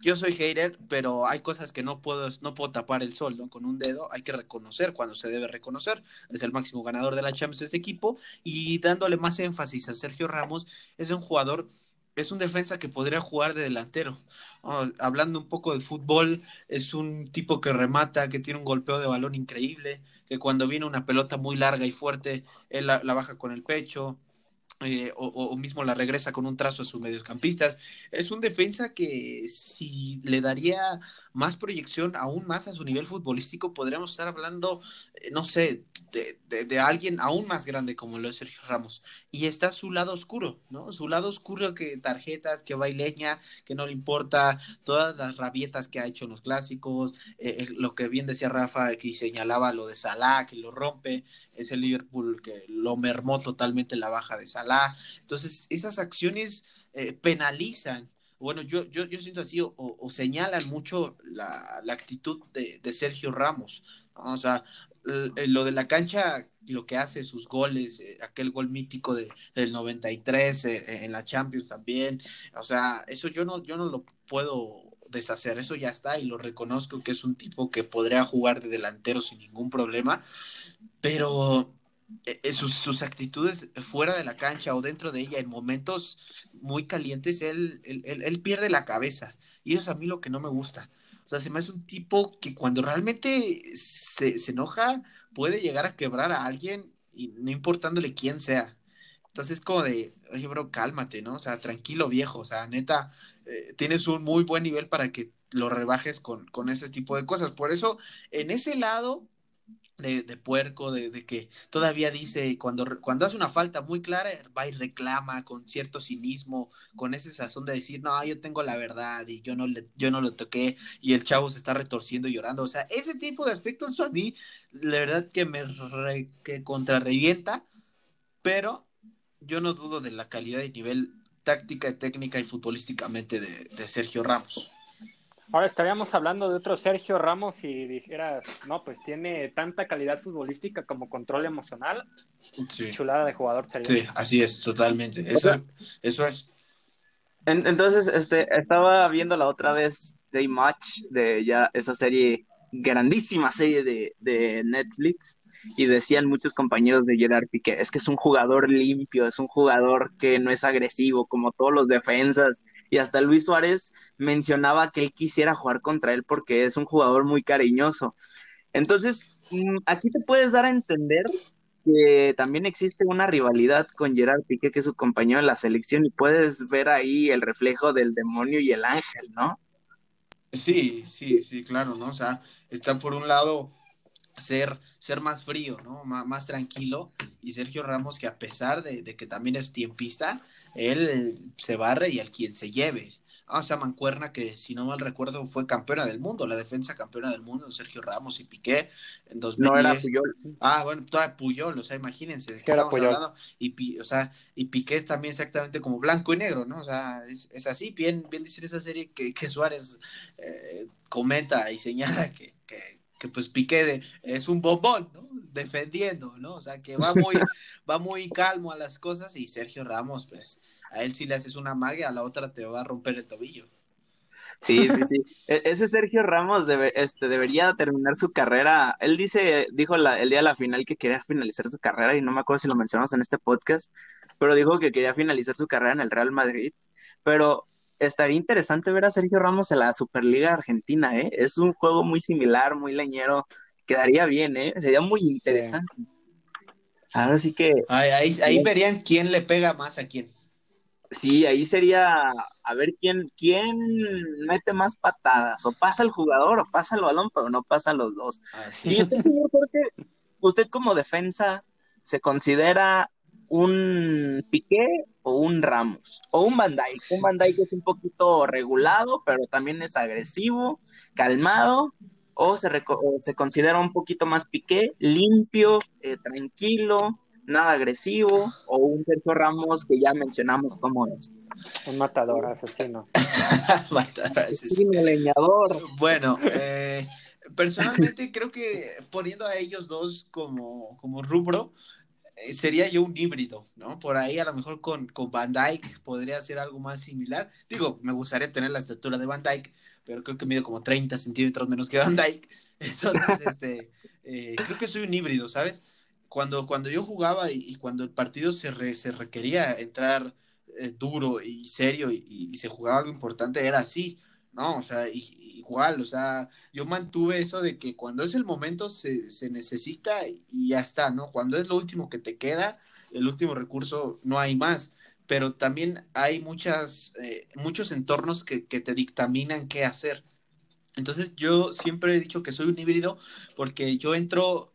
yo soy hater, pero hay cosas que no puedo, no puedo tapar el sol. Con un dedo hay que reconocer cuando se debe reconocer. Es el máximo ganador de la Champions de este equipo y dándole más énfasis a Sergio Ramos, es un jugador, es un defensa que podría jugar de delantero. hablando un poco de fútbol, es un tipo que remata, que tiene un golpeo de balón increíble, que cuando viene una pelota muy larga y fuerte, él la baja con el pecho, eh, o, mismo la regresa con un trazo a sus mediocampistas. Es un defensa que si le daría más proyección aún más a su nivel futbolístico, podríamos estar hablando, eh, no sé, de, de, alguien aún más grande como lo es Sergio Ramos. Y está su lado oscuro, ¿no? Su lado oscuro que tarjetas, que baileña, que no le importa, todas las rabietas que ha hecho en los clásicos, eh, lo que bien decía Rafa, que señalaba lo de Salah, que lo rompe, es el Liverpool que lo mermó totalmente la baja de Salah. Entonces, esas acciones eh, penalizan bueno, yo, yo, yo siento así, o, señalan mucho la, actitud de, Sergio Ramos. O sea, lo de la cancha, lo que hace, sus goles, eh, aquel gol mítico de, del 93 eh, en la Champions también. O sea, eso yo no, yo no lo puedo deshacer, eso ya está y lo reconozco que es un tipo que podría jugar de delantero sin ningún problema, pero eh, eh, sus, sus, actitudes fuera de la cancha o dentro de ella en momentos muy calientes, él, él, él, pierde la cabeza. Y eso es a mí lo que no me gusta. O sea, se un tipo que cuando realmente se, se enoja puede llegar a quebrar a alguien y no importándole quién sea. Entonces es como de, oye, bro, cálmate, ¿no? O sea, tranquilo viejo, o sea, neta, eh, tienes un muy buen nivel para que lo rebajes con, con ese tipo de cosas. Por eso, en ese lado, de, puerco, de, de, que todavía dice, cuando, cuando hace una falta muy clara, va y reclama con cierto cinismo, con ese sazón de decir, no, yo tengo la verdad y yo no, le, yo no lo toqué y el chavo se está retorciendo y llorando. O sea, ese tipo de aspectos a mí, la verdad que me que contrarrevienta, pero yo no dudo de la calidad y nivel táctica, técnica y futbolísticamente de, de Sergio Ramos. Ahora estaríamos hablando de otro Sergio Ramos y dijeras, no, pues tiene tanta calidad futbolística como control emocional. Sí. Chulada de jugador. Sí, así es, totalmente. Eso, eso es. entonces, este, estaba viendo la otra vez Day Match de ya esa serie, grandísima serie de, de Netflix y decían muchos compañeros de Gerard Piqué, es que es un jugador limpio, es un jugador que no es agresivo como todos los defensas y hasta Luis Suárez mencionaba que él quisiera jugar contra él porque es un jugador muy cariñoso. Entonces, mm, aquí te puedes dar a entender que también existe una rivalidad con Gerard Piqué, que es su compañero en la selección, y puedes ver ahí el reflejo del demonio y el ángel, ¿no? Sí, sí, sí, claro, ¿no? O sea, está por un lado ser, ser más frío, ¿no? más tranquilo. Y Sergio Ramos, que a pesar de, que también es tiempista, él se barre y al quien se lleve. Ah, o sea, Mancuerna, que si no mal recuerdo fue campeona del mundo, la defensa campeona del mundo, Sergio Ramos y Piqué en 2010. No era Puyol. Ah, bueno, toda Puyol, o sea, imagínense de qué estamos hablando. Y, o sea, y Piqué es también exactamente como blanco y negro, ¿no? O sea, es, así, bien, bien decir esa serie que, que Suárez eh, comenta y señala que, que pues Piqué es un bombón, ¿no? Defendiendo, ¿no? O sea, que va muy, va muy calmo a las cosas y Sergio Ramos, pues, a él si le haces una magia, a la otra te va a romper el tobillo. Sí, sí, sí. E-, ese Sergio Ramos debe, este, debería terminar su carrera. Él dice, dijo la, el día de la final que quería finalizar su carrera y no me acuerdo si lo mencionamos en este podcast, pero dijo que quería finalizar su carrera en el Real Madrid. Pero estaría interesante ver a Sergio Ramos en la Superliga Argentina, ¿eh? Es un juego muy similar, muy leñero. Quedaría bien, ¿eh? Sería muy interesante. Ahora sí que. Ahí, ahí, verían quién le pega más a quién. Sí, ahí sería a ver quién, quién mete más patadas. O pasa el jugador o pasa el balón, pero no pasan los dos. Y usted, señor Jorge, usted como defensa, ¿se considera un Piqué o un Ramos o un Van Un Van que es un poquito regulado, pero también es agresivo, calmado, o se, se considera un poquito más Piqué, limpio, eh, tranquilo, nada agresivo, o un Sergio Ramos que ya mencionamos cómo es. Un matador, asesino. matador, asesino, leñador. Bueno, eh, personalmente creo que poniendo a ellos dos como, como rubro, sería yo un híbrido, ¿no? Por ahí a lo mejor con, con Van Dyke podría ser algo más similar. Digo, me gustaría tener la estatura de Van Dyke, pero creo que mido como 30 centímetros menos que Van Dyke. Entonces, este, eh, creo que soy un híbrido, ¿sabes? Cuando, cuando yo jugaba y, cuando el partido se, se requería entrar eh, duro y serio y, se jugaba algo importante, era así, ¿no? O sea, igual, o sea, yo mantuve eso de que cuando es el momento se, se necesita y ya está, ¿no? Cuando es lo último que te queda, el último recurso, no hay más pero también hay muchas, eh, muchos entornos que, que, te dictaminan qué hacer. Entonces yo siempre he dicho que soy un híbrido porque yo entro,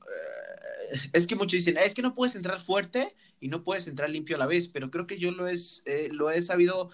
eh, es que muchos dicen, es que no puedes entrar fuerte y no puedes entrar limpio a la vez, pero creo que yo lo, es, eh, lo he sabido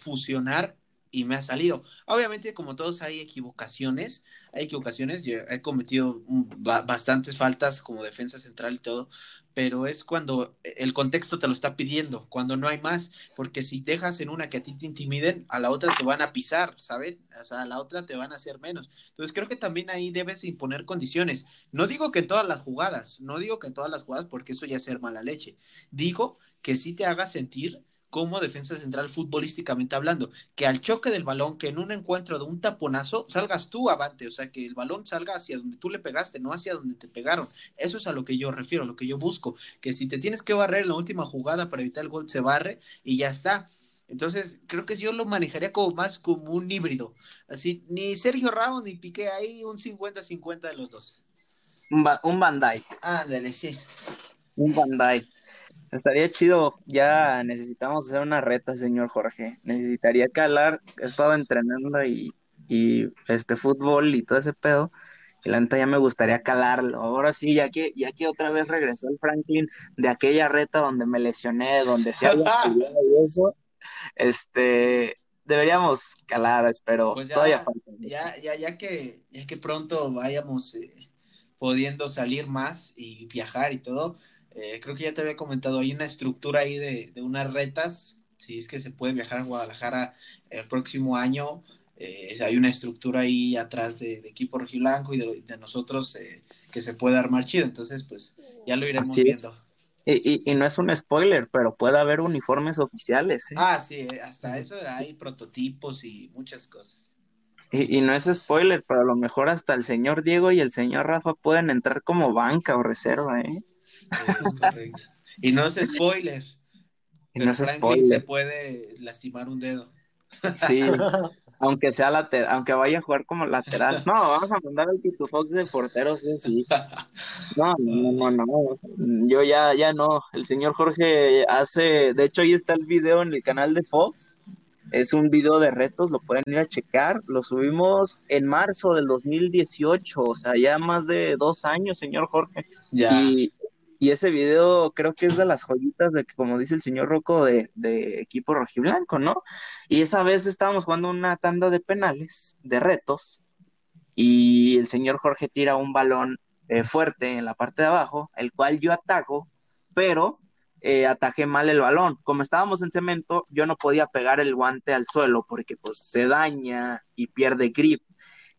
fusionar y me ha salido. Obviamente, como todos, hay equivocaciones, hay equivocaciones, yo he cometido bastantes faltas como defensa central y todo, pero es cuando el contexto te lo está pidiendo, cuando no hay más, porque si dejas en una que a ti te intimiden, a la otra te van a pisar, ¿saben? O sea, a la otra te van a hacer menos. Entonces creo que también ahí debes imponer condiciones. No digo que en todas las jugadas, no digo que en todas las jugadas, porque eso ya es ser mala leche. Digo que sí te haga sentir como defensa central futbolísticamente hablando, que al choque del balón, que en un encuentro de un taponazo, salgas tú avante, o sea, que el balón salga hacia donde tú le pegaste, no hacia donde te pegaron. Eso es a lo que yo refiero, a lo que yo busco, que si te tienes que barrer en la última jugada para evitar el gol, se barre y ya está. Entonces, creo que yo lo manejaría como más como un híbrido. Así, ni Sergio Ramos ni Piqué, ahí un 50-50 de los dos. Un, un Van Ándale, sí. Un Van Estaría chido, ya necesitamos hacer una reta, señor Jorge. Necesitaría calar, he estado entrenando y, y este fútbol y todo ese pedo. Y la neta ya me gustaría calarlo. Ahora sí, ya que, ya que otra vez regresó el Franklin de aquella reta donde me lesioné, donde se había y eso, este deberíamos calar, espero. Pues ya, todavía falta. Ya, ya, ya que, ya que pronto vayamos eh, pudiendo salir más y viajar y todo, eh, creo que ya te había comentado, hay una estructura ahí de, unas retas, si es que se puede viajar a Guadalajara el próximo año, eh, hay una estructura ahí atrás de, equipo rojiblanco y de, nosotros eh, que se puede armar chido, entonces pues ya lo iremos viendo. Y, y, no es un spoiler, pero puede haber uniformes oficiales. Ah, sí, hasta eso hay prototipos y muchas cosas. Y, y, no es spoiler, pero a lo mejor hasta el señor Diego y el señor Rafa pueden entrar como banca o reserva, ¿eh? Y no es spoiler. Y no es spoiler. se puede lastimar un dedo. Sí, aunque sea lateral, aunque vaya a jugar como lateral. No, vamos a mandar al Tito Fox de portero, sí, sí. No, no, no, no. Yo ya, ya no. El señor Jorge hace, de hecho, ahí está el video en el canal de Fox. Es un video de retos, lo pueden ir a checar. Lo subimos en marzo del 2018, o sea, ya más de dos años, señor Jorge. Ya. Y y ese video creo que es de las joyitas de que, como dice el señor Rocco, de, equipo rojiblanco, ¿no? Y esa vez estábamos jugando una tanda de penales, de retos, y el señor Jorge tira un balón eh, fuerte en la parte de abajo, el cual yo ataco, pero eh, atajé mal el balón. Como estábamos en cemento, yo no podía pegar el guante al suelo porque pues se daña y pierde grip.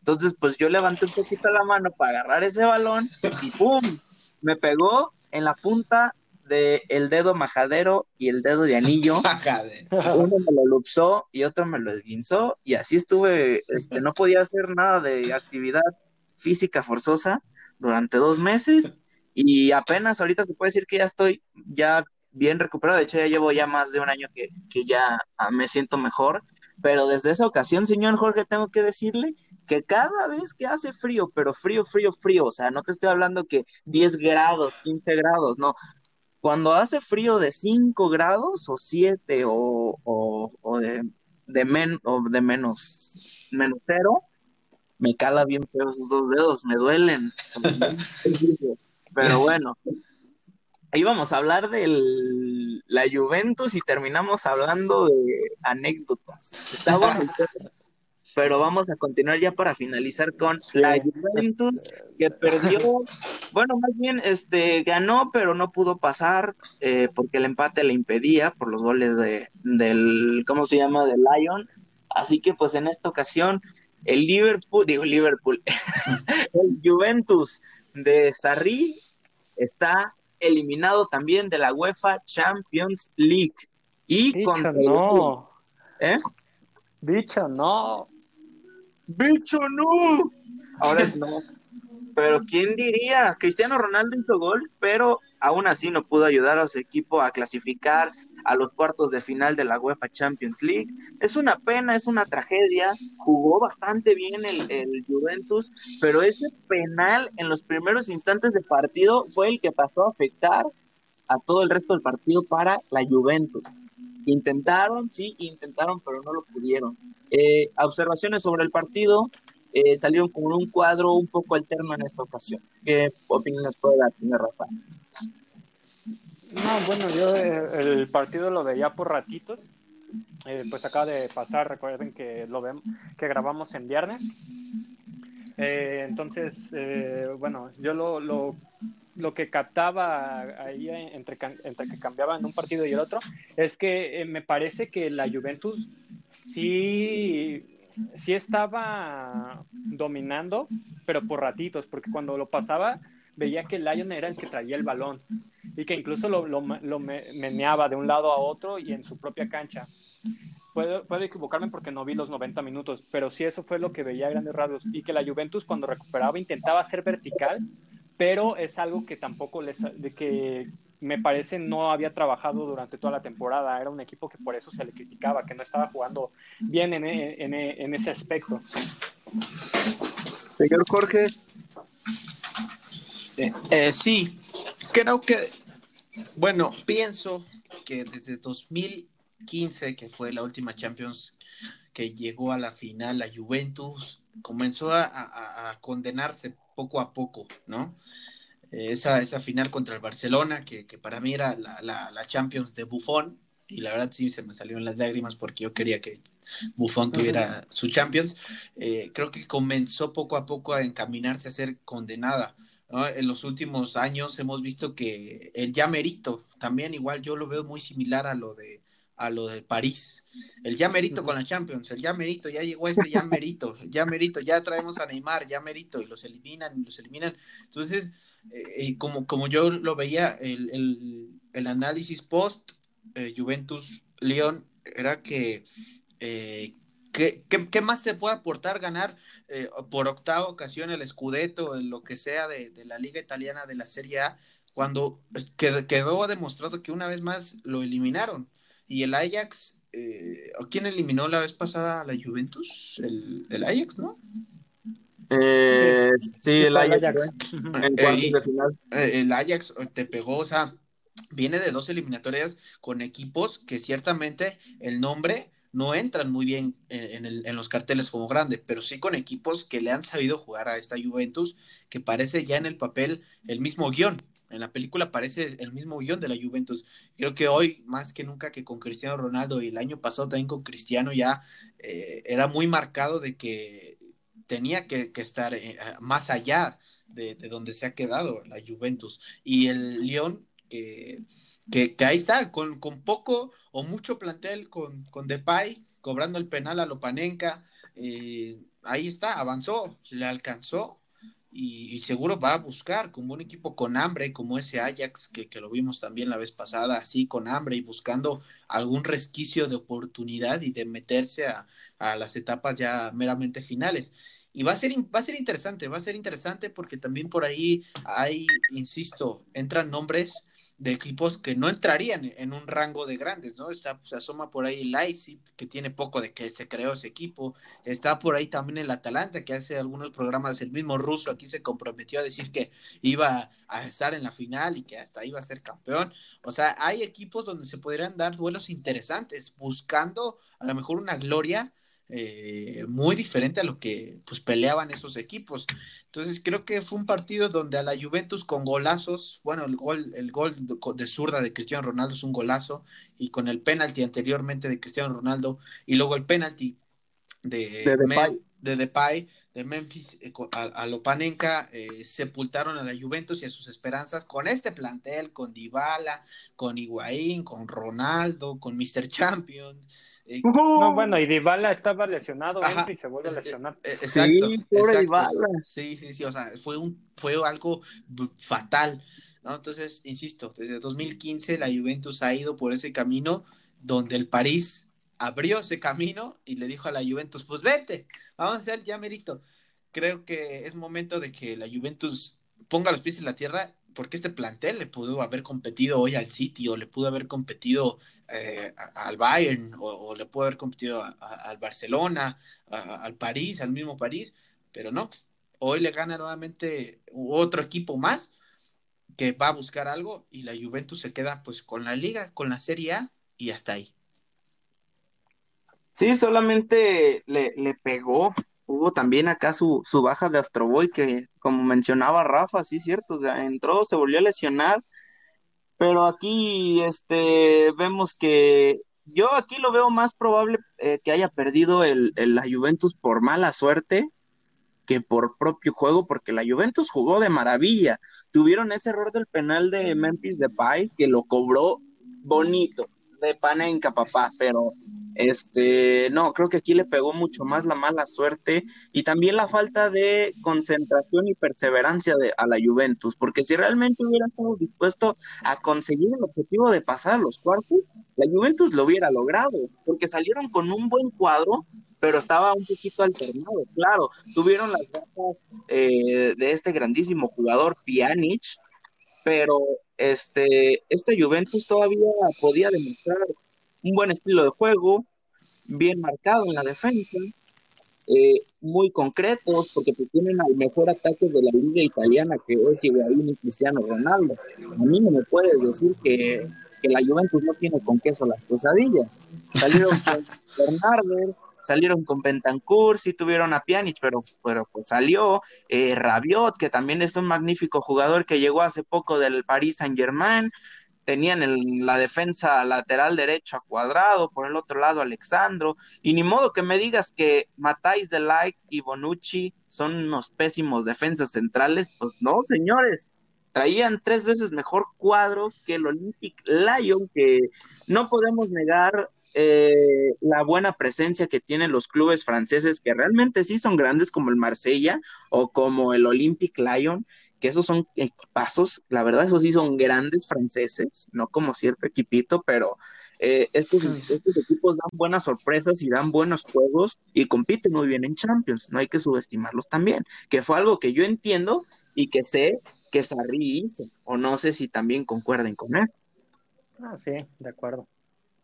Entonces, pues yo levanté un poquito la mano para agarrar ese balón y ¡pum! Me pegó en la punta del el dedo majadero y el dedo de anillo. Uno me lo luxó y otro me lo esguinzó y así estuve, este, no podía hacer nada de actividad física forzosa durante dos meses y apenas ahorita se puede decir que ya estoy ya bien recuperado, de hecho ya llevo ya más de un año que, que ya me siento mejor, pero desde esa ocasión, señor Jorge, tengo que decirle que cada vez que hace frío, pero frío, frío, frío, o sea, no te estoy hablando que 10 grados, 15 grados, no. Cuando hace frío de 5 grados o 7 o, o, de, de, men, o de menos, menos cero, me cala bien feo esos dos dedos, me duelen. Pero bueno, íbamos a hablar de la Juventus y terminamos hablando de anécdotas. Bueno, pero vamos a continuar ya para finalizar con la Juventus que perdió, bueno, más bien este ganó, pero no pudo pasar eh, porque el empate le impedía por los goles de del ¿cómo se llama? del Lyon. Así que pues en esta ocasión el Liverpool, digo Liverpool, el Juventus de Sarri está eliminado también de la UEFA Champions League. Y Bicho, con no. ¿Eh? Bicho, no. ¡Bicho, no! Ahora es no. Pero ¿quién diría? Cristiano Ronaldo hizo gol, pero aún así no pudo ayudar a su equipo a clasificar a los cuartos de final de la UEFA Champions League. Es una pena, es una tragedia. Jugó bastante bien el, el, Juventus, pero ese penal en los primeros instantes de partido fue el que pasó a afectar a todo el resto del partido para la Juventus. Intentaron, sí, intentaron, pero no lo pudieron. Eh, observaciones sobre el partido. Eh, salieron con un cuadro un poco alterno en esta ocasión. ¿Qué opiniones puede dar, señor Rafael? No, bueno, yo eh, el partido lo veía por ratitos. Pues acaba de pasar, recuerden que lo vemos, que grabamos en viernes. Entonces, eh, bueno, yo lo, lo, lo, que captaba ahí entre, entre que cambiaba en un partido y el otro es que me parece que la Juventus sí sí estaba dominando, pero por ratitos, porque cuando lo pasaba veía que Lyon era el que traía el balón y que incluso lo, lo, lo meneaba de un lado a otro y en su propia cancha. Puedo, puedo, equivocarme porque no vi los 90 minutos, pero sí eso fue lo que veía a grandes rasgos y que la Juventus cuando recuperaba intentaba ser vertical, pero es algo que tampoco les, de que me parece no había trabajado durante toda la temporada. Era un equipo que por eso se le criticaba, que no estaba jugando bien en, en, en ese aspecto. Señor Jorge. Eh, eh, sí, creo que, bueno, pienso que desde 2015, que fue la última Champions que llegó a la final, la Juventus comenzó a, a, a condenarse poco a poco, ¿no? esa, esa final contra el Barcelona, que, que para mí era la, la, la, Champions de Buffon, y la verdad sí se me salieron las lágrimas porque yo quería que Buffon tuviera uh -huh. su Champions, eh, creo que comenzó poco a poco a encaminarse a ser condenada. ¿no? En los últimos años hemos visto que el ya merito, también igual yo lo veo muy similar a lo de a lo de París. El ya merito con la Champions, el ya merito, ya llegó este ya merito, ya merito, ya traemos a Neymar, ya merito, y los eliminan, y los eliminan. Entonces, eh, como, como yo lo veía, el, el, el análisis post eh, Juventus León era que, eh, ¿qué, qué, qué, más te puede aportar ganar eh, por octava ocasión el Scudetto, en lo que sea de, de, la Liga Italiana de la Serie A, cuando quedó, quedó demostrado que una vez más lo eliminaron? Y el Ajax, eh, ¿quién eliminó la vez pasada a la Juventus? El, el Ajax, ¿no? Eh, sí, el Ajax. Ajax. En eh, de final. El Ajax te pegó, o sea, viene de dos eliminatorias con equipos que ciertamente el nombre no entran muy bien en, en, el, en, los carteles como grande, pero sí con equipos que le han sabido jugar a esta Juventus, que parece ya en el papel el mismo guion. En la película parece el mismo guion de la Juventus. Creo que hoy, más que nunca que con Cristiano Ronaldo y el año pasado también con Cristiano, ya eh, era muy marcado de que tenía que, estar eh, más allá de, de, donde se ha quedado la Juventus. Y el León, que, que, que ahí está, con, con, poco o mucho plantel, con, con Depay, cobrando el penal a Lopanenka, eh, ahí está, avanzó, le alcanzó. Y, y, seguro va a buscar como un equipo con hambre, como ese Ajax que, que, lo vimos también la vez pasada, así con hambre y buscando algún resquicio de oportunidad y de meterse a, a las etapas ya meramente finales. Y va a, ser, va a ser interesante, va a ser interesante porque también por ahí hay, insisto, entran nombres de equipos que no entrarían en un rango de grandes, ¿no? Está, se asoma por ahí el Leipzig, que tiene poco de que se creó ese equipo. Está por ahí también el Atalanta, que hace algunos programas, el mismo ruso aquí se comprometió a decir que iba a estar en la final y que hasta iba a ser campeón. O sea, hay equipos donde se podrían dar duelos interesantes, buscando a lo mejor una gloria eh, muy diferente a lo que pues peleaban esos equipos. Entonces creo que fue un partido donde a la Juventus con golazos, bueno, el gol, el gol de zurda de Cristiano Ronaldo es un golazo, y con el penalti anteriormente de Cristiano Ronaldo, y luego el penalti de, de Depay, de, Depay, de Memphis eh, a, a, Lopanenka eh, sepultaron a la Juventus y a sus esperanzas con este plantel, con Dybala, con Higuaín, con Ronaldo, con Mr. Champions. Eh, no, bueno, y Dybala estaba lesionado, Ajá, y se vuelve a lesionar. Eh, exacto, sí, pobre exacto. Dybala. Sí, sí, sí, o sea, fue, un, fue algo fatal. ¿no? Entonces, insisto, desde 2015 la Juventus ha ido por ese camino donde el París abrió ese camino y le dijo a la Juventus, pues vete, vamos a hacer ya merito. Creo que es momento de que la Juventus ponga los pies en la tierra porque este plantel le pudo haber competido hoy al City o le pudo haber competido eh, al Bayern o, le pudo haber competido al Barcelona, al París, al mismo París, pero no. Hoy le gana nuevamente otro equipo más que va a buscar algo y la Juventus se queda pues con la liga, con la Serie A y hasta ahí. Sí, solamente le, le pegó. Hubo también acá su, su baja de Astroboy, que como mencionaba Rafa, sí, cierto, o sea, entró, se volvió a lesionar, pero aquí este, vemos que yo aquí lo veo más probable eh, que haya perdido el, el, la Juventus por mala suerte que por propio juego, porque la Juventus jugó de maravilla. Tuvieron ese error del penal de Memphis Depay que lo cobró bonito, de panenca, papá, pero este, no, creo que aquí le pegó mucho más la mala suerte y también la falta de concentración y perseverancia de, a la Juventus, porque si realmente hubiera estado dispuesto a conseguir el objetivo de pasar a los cuartos, la Juventus lo hubiera logrado, porque salieron con un buen cuadro, pero estaba un poquito alternado, claro, tuvieron las bajas eh, de este grandísimo jugador Pjanic, pero este, esta Juventus todavía podía demostrar un buen estilo de juego, bien marcado en la defensa, eh, muy concretos, porque tienen al mejor ataque de la liga italiana, que es Higuaín y Cristiano Ronaldo. A mí no me puedes decir que, que la Juventus no tiene con queso las pesadillas. Salieron con Bernardo, salieron con Bentancur, sí tuvieron a Pjanic, pero, pero pues salió eh, Rabiot, que también es un magnífico jugador que llegó hace poco del Paris Saint Germain, tenían en la defensa lateral derecho a Cuadrado, por el otro lado Alexandro, y ni modo que me digas que Matáis de y Bonucci son unos pésimos defensas centrales, pues no, señores, traían tres veces mejor cuadro que el Olympic Lyon, que no podemos negar eh, la buena presencia que tienen los clubes franceses, que realmente sí son grandes como el Marsella o como el Olympic Lyon, que esos son equipazos, la verdad, esos sí son grandes franceses, no como cierto equipito, pero eh, estos, estos, equipos dan buenas sorpresas y dan buenos juegos y compiten muy bien en Champions, no hay que subestimarlos también, que fue algo que yo entiendo y que sé que Sarri hizo, o no sé si también concuerden con esto. Ah, sí, de acuerdo.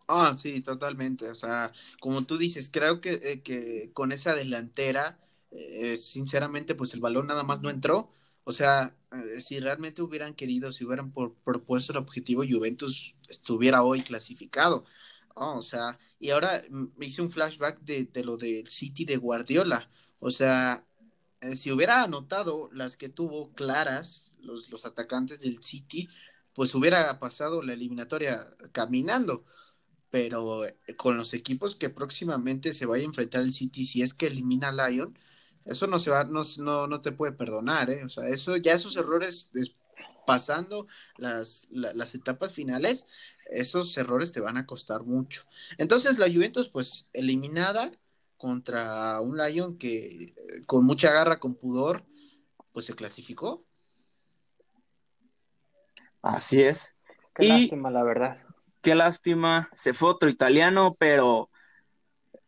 Ah, sí, totalmente. O sea, como tú dices, creo que, eh, que con esa delantera, eh, sinceramente, pues el balón nada más no entró o sea, eh, si realmente hubieran querido, si hubieran propuesto el objetivo, Juventus estuviera hoy clasificado. o sea, y ahora me hice un flashback de, lo del City de Guardiola. O sea, eh, si hubiera anotado las que tuvo claras los, los atacantes del City, pues hubiera pasado la eliminatoria caminando. Pero eh, con los equipos que próximamente se vaya a enfrentar el City, si es que elimina a Lyon, eso no se va, no, no, no te puede perdonar, ¿eh? O sea, eso, ya esos errores pasando las, las etapas finales, esos errores te van a costar mucho. Entonces la Juventus, pues, eliminada contra un Lion que eh, con mucha garra, con pudor, pues se clasificó. Así es. Qué lástima, la verdad. Qué lástima. Se fue otro italiano, pero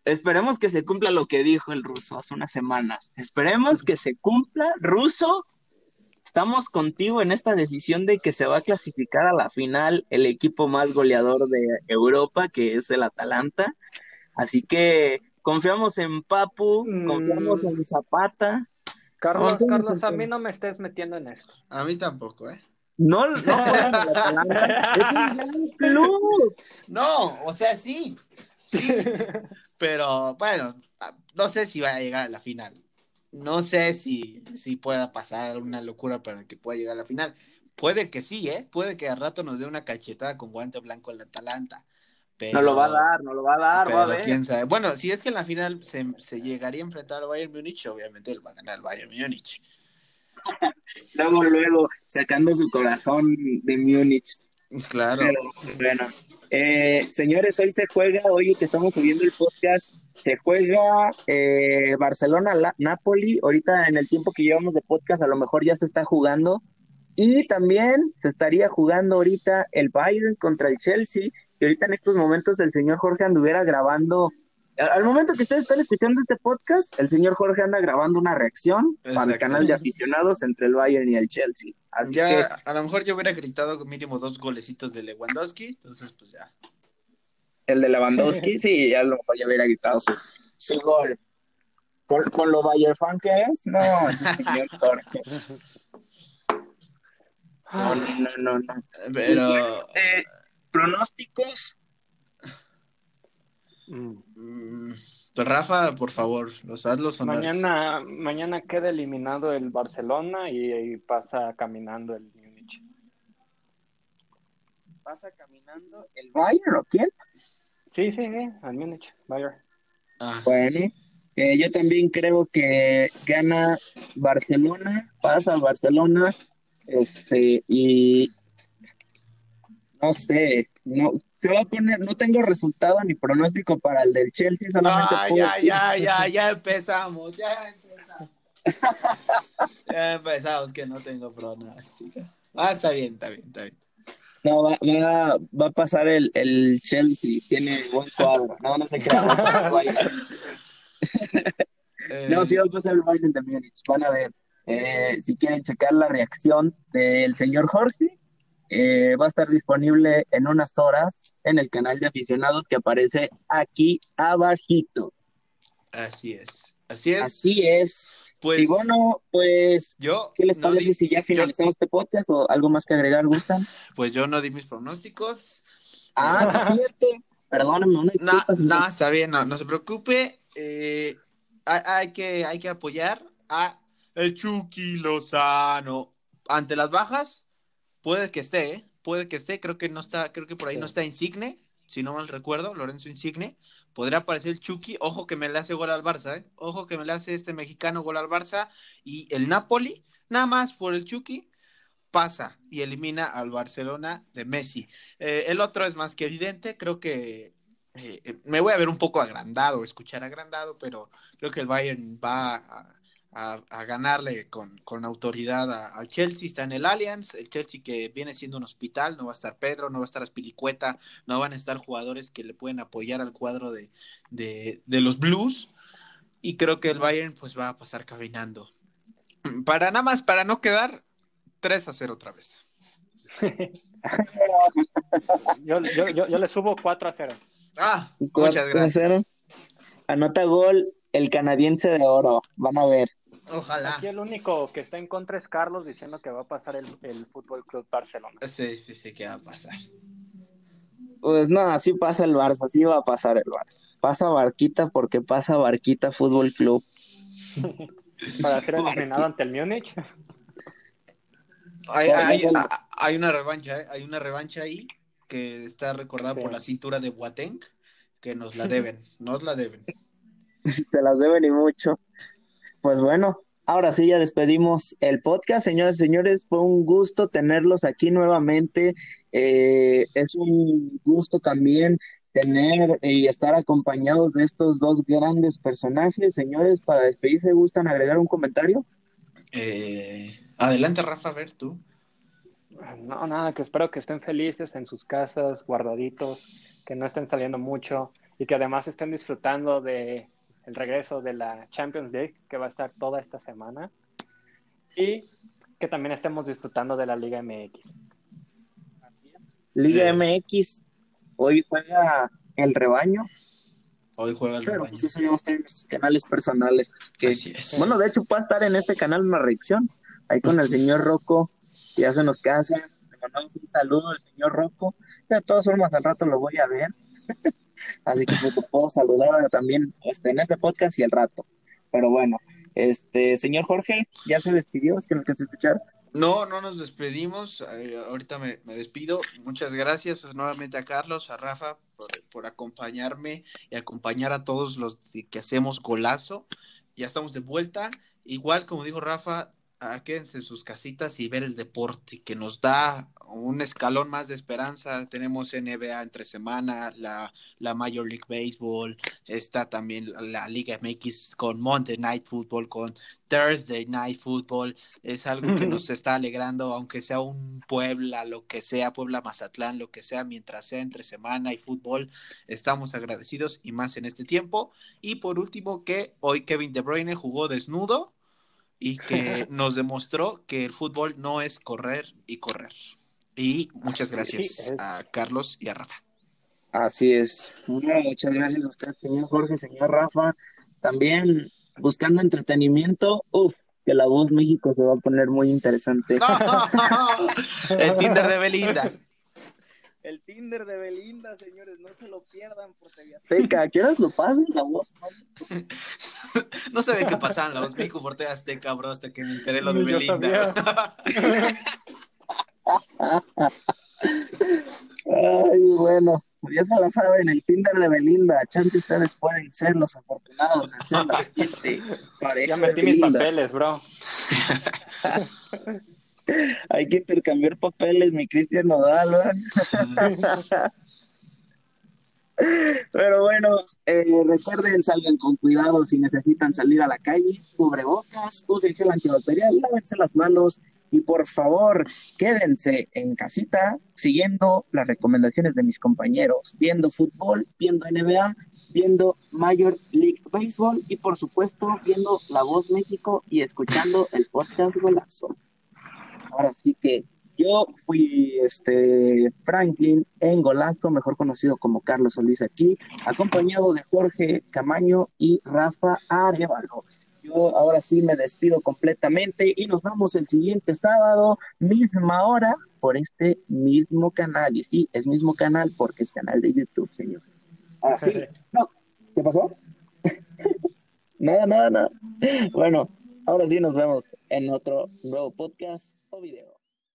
Esperemos que se cumpla lo que dijo el ruso hace unas semanas. Esperemos que se cumpla. Ruso, estamos contigo en esta decisión de que se va a clasificar a la final el equipo más goleador de Europa, que es el Atalanta. Así que confiamos en Papu, confiamos en Zapata. Carlos, Carlos, a mí no me estés metiendo en esto. A mí tampoco, ¿eh? No, no, es un gran club. No, o sea, sí, sí, pero bueno, ah, no sé si va a llegar a la final. No sé si, si pueda pasar una locura para que pueda llegar a la final. Puede que sí, ¿eh? Puede que a rato nos dé una cachetada con guante blanco en la Atalanta. no lo va a dar, no lo va a dar, pero a quién sabe. Bueno, si es que en la final se, se llegaría a enfrentar al Bayern Múnich, obviamente él va a ganar el Bayern Múnich. luego, luego, sacando su corazón de Múnich. Claro. bueno, eh, señores, hoy se juega, hoy que estamos subiendo el podcast, se juega eh, Barcelona-Napoli. Ahorita en el tiempo que llevamos de podcast, a lo mejor ya se está jugando. Y también se estaría jugando ahorita el Bayern contra el Chelsea, y ahorita en estos momentos el señor Jorge anduviera grabando al momento que ustedes están escuchando este podcast, el señor Jorge anda grabando una reacción para el canal de aficionados entre el Bayern y el Chelsea. Así que... a lo mejor yo hubiera gritado mínimo dos golecitos de Lewandowski, entonces pues ya. El de Lewandowski, sí, ya lo mejor ya hubiera gritado su, gol. ¿Con, lo Bayern fan que es? No, ese señor Jorge. No, no, no, no. Pero... Eh, pronósticos Mm, pues Rafa, por favor, los hazlos Mañana, mañana queda eliminado el Barcelona y, pasa caminando el Múnich. ¿Pasa caminando el Bayern o quién? Sí, sí, sí, el Múnich, Bayern. Ah. Bueno, eh, yo también creo que gana Barcelona, pasa Barcelona, este, y no sé, no, se va a poner, no tengo resultado ni pronóstico para el del Chelsea, solamente ah, ya, ya, ya, ya empezamos, ya empezamos. ya empezamos que no tengo pronóstico. Ah, está bien, está bien, está bien. No, va, va, va a pasar el, el Chelsea, tiene buen cuadro. No, no sé qué. no, sí va a pasar el Bayern de Múnich. Van a ver. Eh, si quieren checar la reacción del señor Jorge, eh, va a estar disponible en unas horas en el canal de aficionados que aparece aquí abajito. Así es, así es. Así es. Pues, y bueno, pues, yo ¿qué les parece si ya finalizamos este podcast o algo más que agregar, gustan? Pues yo no di mis pronósticos. Ah, sí, cierto. Perdóname, una disculpa. No, no, está bien, no, no se preocupe. Eh, hay, que, hay que apoyar a el Chucky Lozano. Ante las bajas, Puede que esté, ¿eh? puede que esté, creo que no está, creo que por ahí no está Insigne, si no mal recuerdo, Lorenzo Insigne. Podría aparecer el Chucky, ojo que me le hace gol al Barça, ¿eh? ojo que me le hace este mexicano gol al Barça y el Napoli, nada más por el Chucky, pasa y elimina al Barcelona de Messi. Eh, el otro es más que evidente, creo que eh, me voy a ver un poco agrandado, escuchar agrandado, pero creo que el Bayern va a, a, ganarle con, autoridad al Chelsea, está en el Allianz, el Chelsea que viene siendo un hospital, no va a estar Pedro, no va a estar Aspilicueta, no van a estar jugadores que le pueden apoyar al cuadro de, los Blues, y creo que el Bayern pues va a pasar caminando. Para nada más, para no quedar 3 a 0 otra vez. yo, le subo 4 a 0. Ah, muchas gracias. Anota gol el canadiense de oro. Van a ver. Ojalá. Aquí el único que está en contra es Carlos diciendo que va a pasar el, el Fútbol Club Barcelona. Sí, sí, sí, que va a pasar. Pues no, así pasa el Barça, así va a pasar el Barça. Pasa Barquita porque pasa Barquita Fútbol Club. Para ser eliminado ante el Múnich. Hay, hay, una revancha, ¿eh? hay una revancha ahí que está recordada por la cintura de Boateng, que nos la deben, nos la deben. Se las deben y mucho. Pues bueno, ahora sí ya despedimos el podcast, señoras y señores. Fue un gusto tenerlos aquí nuevamente. Eh, es un gusto también tener y estar acompañados de estos dos grandes personajes. Señores, para despedirse, ¿gustan agregar un comentario? Eh, adelante, Rafa, a ver tú. No, nada, que espero que estén felices en sus casas, guardaditos, que no estén saliendo mucho y que además estén disfrutando de el regreso de la Champions League, que va a estar toda esta semana, y que también estemos disfrutando de la Liga MX. Así es. Liga MX, hoy juega el rebaño. Hoy juega el rebaño. Pues eso ya en nuestros canales personales. Que, es. Bueno, de hecho, puede estar en este canal una reacción, ahí con el señor Rocco, ya se nos casa. Le mandamos un saludo al señor Rocco. De todas formas, al rato lo voy a ver. Así que pues, puedo saludar también este, en este podcast y el rato. Pero bueno, este señor Jorge, ¿ya se despidió? ¿Es que no que se escuchar? No, no nos despedimos. Eh, ahorita me, despido. Muchas gracias nuevamente a Carlos, a Rafa, por, acompañarme y acompañar a todos los que hacemos golazo. Ya estamos de vuelta. Igual, como dijo Rafa, quédense en sus casitas y ver el deporte que nos da un escalón más de esperanza. Tenemos NBA entre semana, la, la Major League Baseball, está también la Liga MX con Monday Night Football, con Thursday Night Football. Es algo que nos está alegrando, aunque sea un Puebla, lo que sea, Puebla Mazatlán, lo que sea, mientras sea entre semana y fútbol, estamos agradecidos y más en este tiempo. Y por último, que hoy Kevin De Bruyne jugó desnudo y que nos demostró que el fútbol no es correr y correr. Y muchas gracias a Carlos y a Rafa. Así es. muchas gracias a usted, señor Jorge, señor Rafa. También buscando entretenimiento, uff, que la voz México se va a poner muy interesante. el Tinder de Belinda. El Tinder de Belinda, señores, no se lo pierdan por TV Azteca. ¿Qué horas lo pasan la voz? no ve qué pasa en la voz México por TV Azteca, bro, hasta que me enteré lo de Belinda. Ay, bueno, ya se la saben, el Tinder de Belinda. Chance ustedes pueden ser los afortunados en ser la siguiente pareja. Ya metí mis papeles, bro. Hay que intercambiar papeles, mi Cristian Nodal. Pero bueno, eh, recuerden, salgan con cuidado si necesitan salir a la calle, cubrebocas, usen gel antibacterial, lávense las manos y por favor, quédense en casita siguiendo las recomendaciones de mis compañeros, viendo fútbol, viendo NBA, viendo Major League Baseball y por supuesto viendo La Voz México y escuchando el podcast Golazo. Ahora sí que yo fui este Franklin en Golazo, mejor conocido como Carlos Solís aquí, acompañado de Jorge Camaño y Rafa Arevalo. Yo ahora sí me despido completamente y nos vemos el siguiente sábado, misma hora, por este mismo canal. Y sí, es mismo canal porque es canal de YouTube, señores. Ahora sí, no, ¿qué pasó? nada, nada, nada. Bueno, Ahora sí nos vemos en otro nuevo podcast o video.